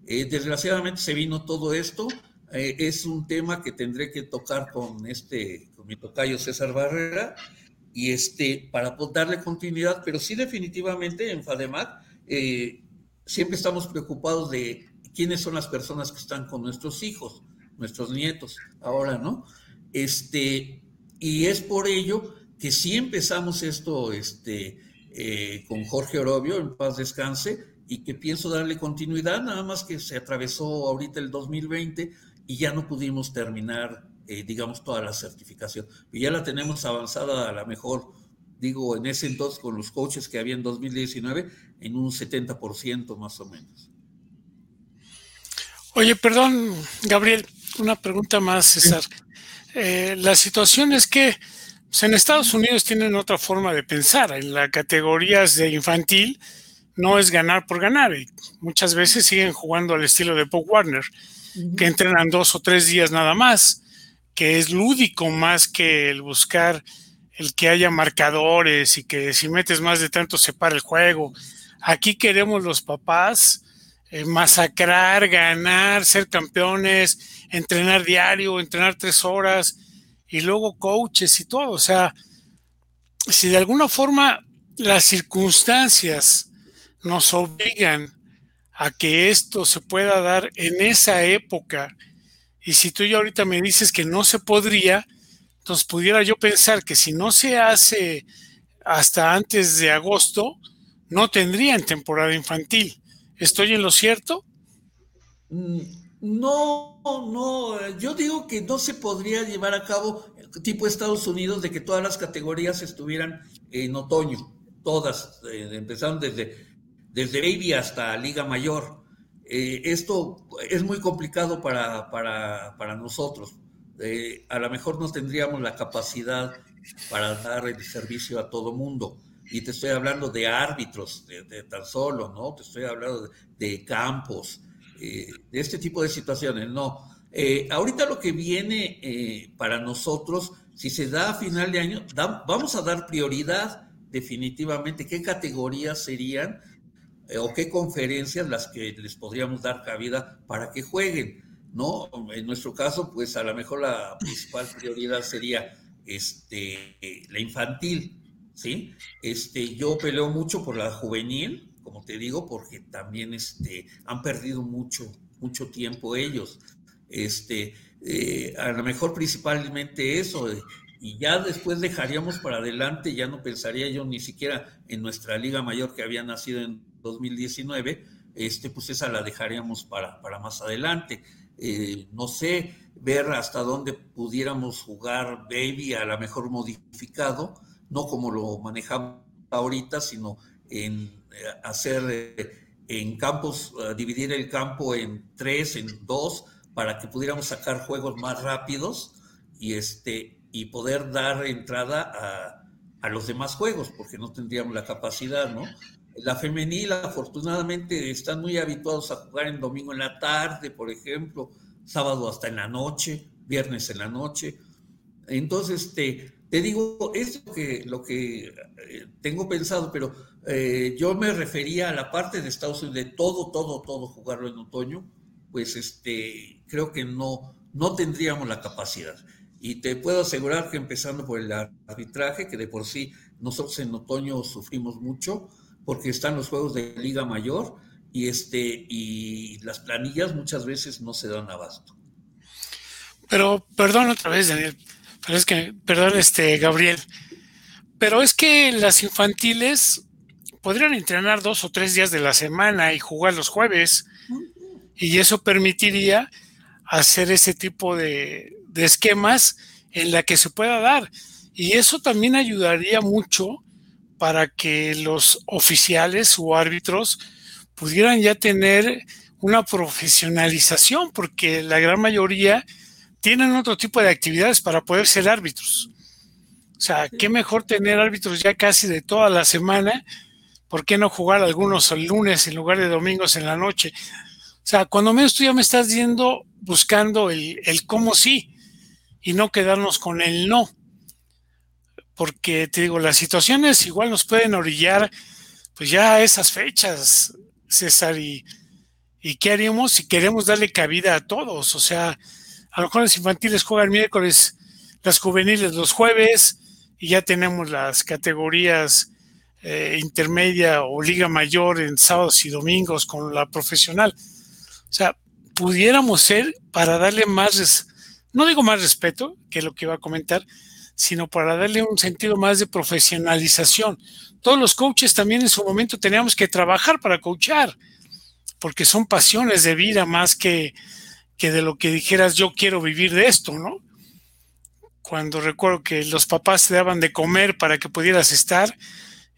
Eh, desgraciadamente se vino todo esto. Eh, es un tema que tendré que tocar con este, con mi tocayo César Barrera, y este, para darle continuidad, pero sí definitivamente en FADEMAC siempre estamos preocupados de quiénes son las personas que están con nuestros hijos, nuestros nietos, ahora, ¿no? Este, y es por ello que sí empezamos esto este, eh, con Jorge Orobio, en paz descanse, y que pienso darle continuidad, nada más que se atravesó ahorita el 2020 y ya no pudimos terminar, eh, digamos, toda la certificación. Y ya la tenemos avanzada a la mejor, digo, en ese entonces con los coaches que había en 2019, en un 70% más o menos. Oye, perdón, Gabriel, una pregunta más, César. Eh, la situación es que pues, en Estados Unidos tienen otra forma de pensar. En las categorías de infantil no es ganar por ganar. Y muchas veces siguen jugando al estilo de Bob Warner, que entrenan dos o tres días nada más. que es lúdico más que el buscar el que haya marcadores y que si metes más de tanto se para el juego. Aquí queremos los papás eh, masacrar, ganar, ser campeones, entrenar diario, entrenar tres horas y luego coaches y todo. O sea, si de alguna forma las circunstancias nos obligan a que esto se pueda dar en esa época, y si tú ya ahorita me dices que no se podría, entonces pudiera yo pensar que si no se hace hasta antes de agosto, no tendrían temporada infantil. ¿Estoy en lo cierto? Mm, no, no, yo digo que no se podría llevar a cabo tipo Estados Unidos de que todas las categorías estuvieran en otoño, todas, eh, empezaron desde, desde Baby hasta Liga Mayor. Eh, esto es muy complicado para, para, nosotros. Eh, a lo mejor no tendríamos la capacidad para dar el servicio a todo mundo y te estoy hablando de árbitros, de, tan solo, ¿no? Te estoy hablando de, campos, eh, de este tipo de situaciones, no. Eh, ahorita lo que viene eh, para nosotros, si se da a final de año, vamos a dar prioridad definitivamente, qué categorías serían o qué conferencias las que les podríamos dar cabida para que jueguen, ¿no? En nuestro caso, pues a lo mejor la principal prioridad sería este, la infantil, ¿sí? Este, yo peleo mucho por la juvenil, como te digo, porque también este, han perdido mucho, mucho tiempo ellos. Este, eh, a lo mejor principalmente eso, eh, y ya después dejaríamos para adelante, ya no pensaría yo ni siquiera en nuestra liga mayor que había nacido en 2019, este, pues esa la dejaríamos para, para más adelante. Eh, no sé, ver hasta dónde pudiéramos jugar Baby, a lo mejor modificado, no como lo manejamos ahorita, sino en eh, hacer eh, en campos, eh, dividir el campo en tres, en dos, para que pudiéramos sacar juegos más rápidos y, este, y poder dar entrada a, a los demás juegos, porque no tendríamos la capacidad, ¿no? La femenil, afortunadamente, están muy habituados a jugar en domingo en la tarde, por ejemplo, sábado hasta en la noche, viernes en la noche. Entonces, este, te digo, es lo que, lo que eh, tengo pensado, pero eh, yo me refería a la parte de Estados Unidos, de todo, todo, todo jugarlo en otoño, pues este, creo que no, no tendríamos la capacidad. Y te puedo asegurar que empezando por el arbitraje, que de por sí nosotros en otoño sufrimos mucho, porque están los juegos de Liga Mayor y, este, y las planillas muchas veces no se dan abasto. Pero, perdón otra vez, Daniel, pero es que, perdón, este, Gabriel, pero es que las infantiles podrían entrenar dos o tres días de la semana y jugar los jueves. Y eso permitiría hacer ese tipo de, de esquemas en la que se pueda dar. Y eso también ayudaría mucho para que los oficiales o árbitros pudieran ya tener una profesionalización, porque la gran mayoría tienen otro tipo de actividades para poder ser árbitros. O sea, qué mejor tener árbitros ya casi de toda la semana. ¿Por qué no jugar algunos el lunes en lugar de domingos en la noche? O sea, cuando menos tú ya me estás yendo buscando el, el cómo sí y no quedarnos con el no. Porque te digo, las situaciones igual nos pueden orillar pues ya a esas fechas, César, y, y qué haríamos si queremos darle cabida a todos. O sea, los infantiles juegan miércoles, las juveniles los jueves y ya tenemos las categorías eh, intermedia o liga mayor en sábados y domingos con la profesional. O sea, pudiéramos ser para darle más, no digo más respeto, que es lo que iba a comentar, sino para darle un sentido más de profesionalización. Todos los coaches también en su momento teníamos que trabajar para coachar, porque son pasiones de vida más que que de lo que dijeras yo quiero vivir de esto, ¿no? Cuando recuerdo que los papás te daban de comer para que pudieras estar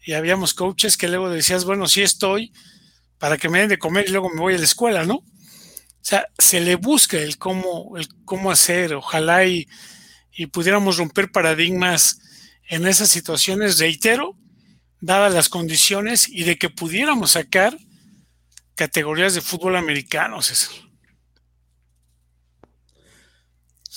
y habíamos coaches que luego decías, bueno, sí estoy para que me den de comer y luego me voy a la escuela, ¿no? O sea, se le busca el cómo, el cómo hacer, ojalá y, y pudiéramos romper paradigmas en esas situaciones, reitero, dadas las condiciones y de que pudiéramos sacar categorías de fútbol americano, César.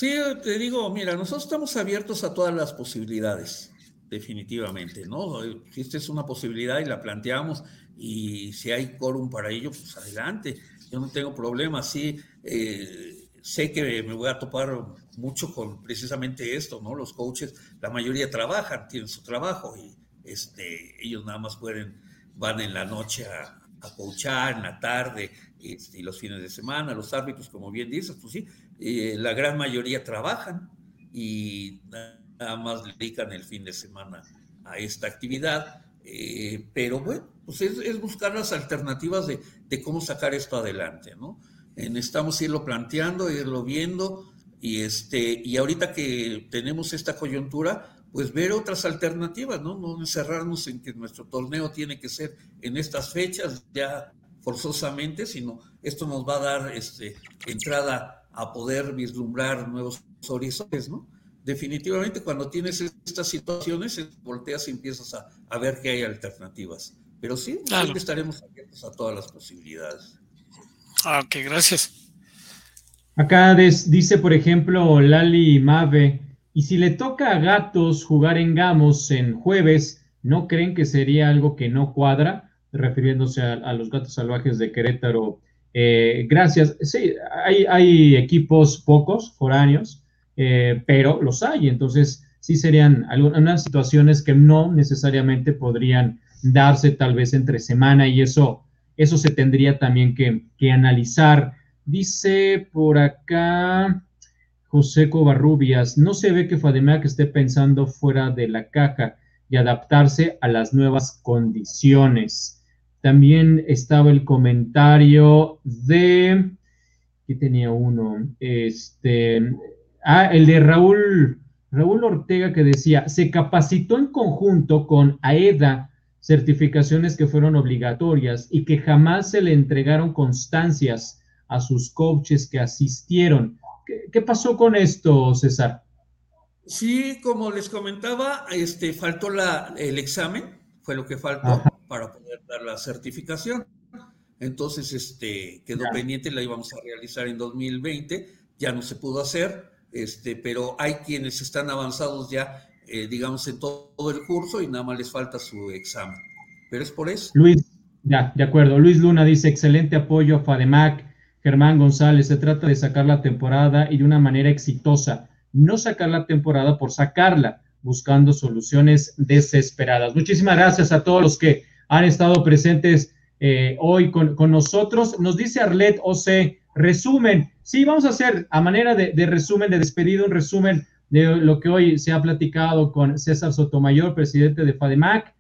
Sí, te digo, mira, nosotros estamos abiertos a todas las posibilidades, definitivamente, ¿no? Esta es una posibilidad y la planteamos y si hay quórum para ello, pues adelante. Yo no tengo problema, sí. Eh, sé que me voy a topar mucho con precisamente esto, ¿no? Los coaches, la mayoría trabajan, tienen su trabajo y este, ellos nada más pueden, van en la noche a, a coachar, en la tarde este, y los fines de semana. Los árbitros, como bien dices, pues sí, eh, la gran mayoría trabajan y nada más dedican el fin de semana a esta actividad. Eh, pero bueno, pues es, buscar las alternativas de, cómo sacar esto adelante, ¿no? necesitamos irlo planteando, irlo viendo, y, este, y ahorita que tenemos esta coyuntura, pues ver otras alternativas, ¿no? No encerrarnos en que nuestro torneo tiene que ser en estas fechas ya forzosamente, sino esto nos va a dar este, entrada a poder vislumbrar nuevos horizontes, ¿no? Definitivamente cuando tienes estas situaciones, volteas y empiezas a, a ver que hay alternativas. Pero sí, claro. estaremos abiertos a todas las posibilidades. Ah, ok, gracias. Acá dice, por ejemplo, Lali Mave, y si le toca a Gatos jugar en Gamos en jueves, ¿no creen que sería algo que no cuadra? Refiriéndose a, los Gatos Salvajes de Querétaro. Eh, gracias. Sí, hay, equipos pocos, foráneos, eh, pero los hay. Entonces, sí serían algunas situaciones que no necesariamente podrían darse tal vez entre semana y eso eso se tendría también que, analizar. Dice por acá José Covarrubias, no se ve que Fademac esté pensando fuera de la caja y adaptarse a las nuevas condiciones. También estaba el comentario de, ¿qué tenía uno? Este, ah, el de Raúl, Raúl Ortega que decía, se capacitó en conjunto con AEDA certificaciones que fueron obligatorias y que jamás se le entregaron constancias a sus coaches que asistieron. ¿Qué, pasó con esto, César? Sí, como les comentaba, este, faltó la, el examen, fue lo que faltó para poder dar la certificación. Entonces, este, quedó pendiente, la íbamos a realizar en 2020, ya no se pudo hacer, este, pero hay quienes están avanzados ya eh, digamos, en todo, el curso y nada más les falta su examen. Pero es por eso. Luis, ya, de acuerdo. Luis Luna dice, excelente apoyo a FADEMAC. Germán González, se trata de sacar la temporada y de una manera exitosa, no sacar la temporada por sacarla, buscando soluciones desesperadas. Muchísimas gracias a todos los que han estado presentes eh, hoy con, nosotros. Nos dice Arlet OC, resumen. Sí, vamos a hacer a manera de, resumen, de despedido, un resumen de lo que hoy se ha platicado con César Sotomayor, presidente de FADEMAC.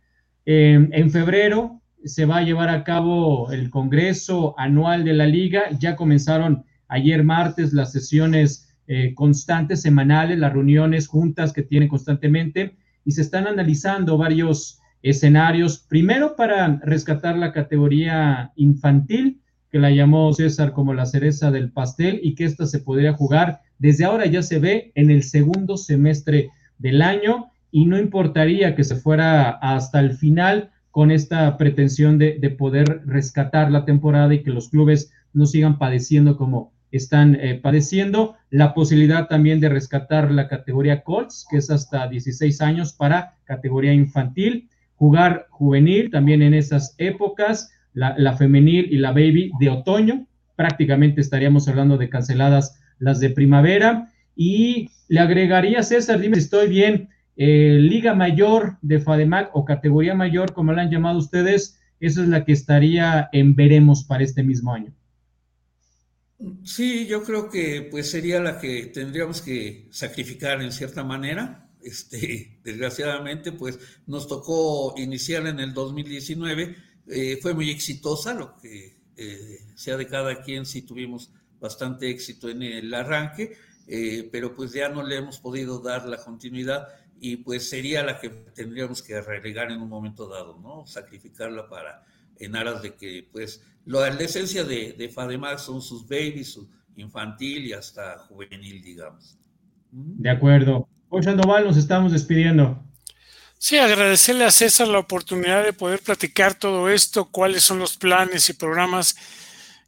Eh, en febrero se va a llevar a cabo el Congreso Anual de la Liga. Ya comenzaron ayer martes las sesiones eh, constantes, semanales, las reuniones juntas que tienen constantemente y se están analizando varios escenarios. Primero para rescatar la categoría infantil, que la llamó César como la cereza del pastel y que ésta se podría jugar desde ahora ya se ve en el segundo semestre del año y no importaría que se fuera hasta el final con esta pretensión de, poder rescatar la temporada y que los clubes no sigan padeciendo como están eh, padeciendo. La posibilidad también de rescatar la categoría Colts, que es hasta 16 años para categoría infantil, jugar juvenil también en esas épocas, la, femenil y la baby de otoño. Prácticamente estaríamos hablando de canceladas las de primavera. Y le agregaría, César, dime si estoy bien, eh, Liga Mayor de FADEMAC o categoría mayor, como la han llamado ustedes, esa es la que estaría en veremos para este mismo año. Sí, yo creo que pues sería la que tendríamos que sacrificar en cierta manera. Este, desgraciadamente, pues nos tocó iniciar en el 2019. Eh, fue muy exitosa, lo que eh, sea de cada quien, si tuvimos bastante éxito en el arranque, eh, pero pues ya no le hemos podido dar la continuidad y pues sería la que tendríamos que relegar en un momento dado, ¿no? Sacrificarla para, en aras de que pues la esencia de, de son sus babies, su infantil y hasta juvenil, digamos. De acuerdo. Sandoval, nos estamos despidiendo. Sí, agradecerle a César la oportunidad de poder platicar todo esto, cuáles son los planes y programas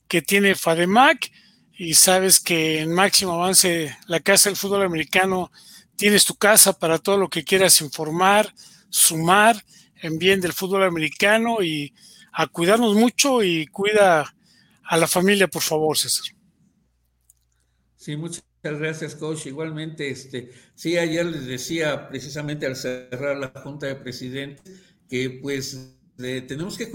que tiene FADEMAC y sabes que en máximo avance la Casa del Fútbol Americano tienes tu casa para todo lo que quieras informar, sumar en bien del fútbol americano y a cuidarnos mucho y cuida a la familia, por favor, César. Sí, muchas gracias, coach. Igualmente, este, sí, ayer les decía precisamente al cerrar la Junta de Presidentes que pues tenemos que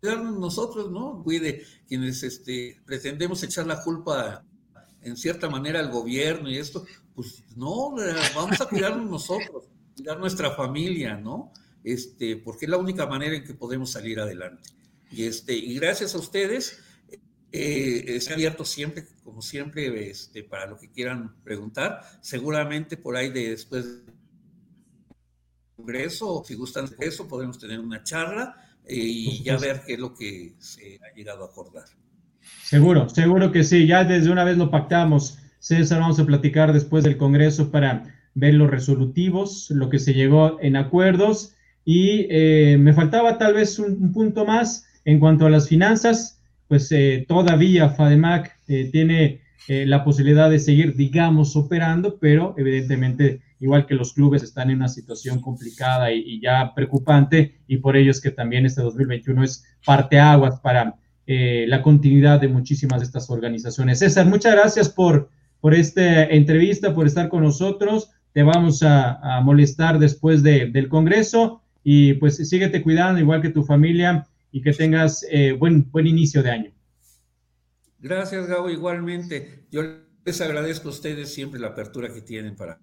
cuidarnos nosotros, ¿no? Cuide quienes este, pretendemos echar la culpa en cierta manera al gobierno y esto, pues no, vamos a cuidarnos nosotros, cuidar nuestra familia, ¿no? Este, porque es la única manera en que podemos salir adelante. Y, este, y gracias a ustedes, eh, abierto siempre, como siempre, este, para lo que quieran preguntar. Seguramente por ahí de después del Congreso, si gustan de eso, podemos tener una charla eh, y ya ver qué es lo que se ha llegado a acordar. Seguro, seguro que sí, ya desde una vez lo pactamos. César, vamos a platicar después del Congreso para ver los resolutivos, lo que se llegó en acuerdos. Y eh, me faltaba tal vez un, punto más en cuanto a las finanzas, pues eh, todavía FADEMAC eh, tiene la posibilidad de seguir, digamos, operando, pero evidentemente, igual que los clubes, están en una situación complicada y, ya preocupante, y por ello es que también este 2021 es parteaguas para eh, la continuidad de muchísimas de estas organizaciones. César, muchas gracias por, por esta entrevista, por estar con nosotros. Te vamos a, molestar después del Congreso y pues síguete cuidando, igual que tu familia, y que tengas eh, buen, buen inicio de año. Gracias, Gabo, igualmente. Yo les agradezco a ustedes siempre la apertura que tienen para,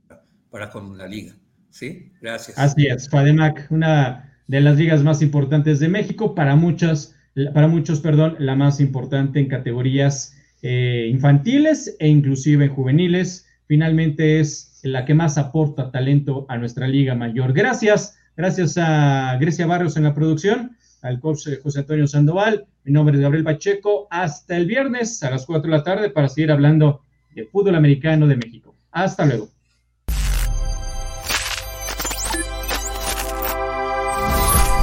para con la liga. ¿Sí? Gracias. Así es, FADEMAC, una de las ligas más importantes de México, para muchas para muchos, perdón, la más importante en categorías eh, infantiles e inclusive en juveniles. Finalmente es la que más aporta talento a nuestra liga mayor. Gracias, gracias a Grecia Barrios en la producción, al coach José Antonio Sandoval. Mi nombre es Gabriel Pacheco. Hasta el viernes a las 4 de la tarde para seguir hablando de fútbol americano de México. Hasta luego.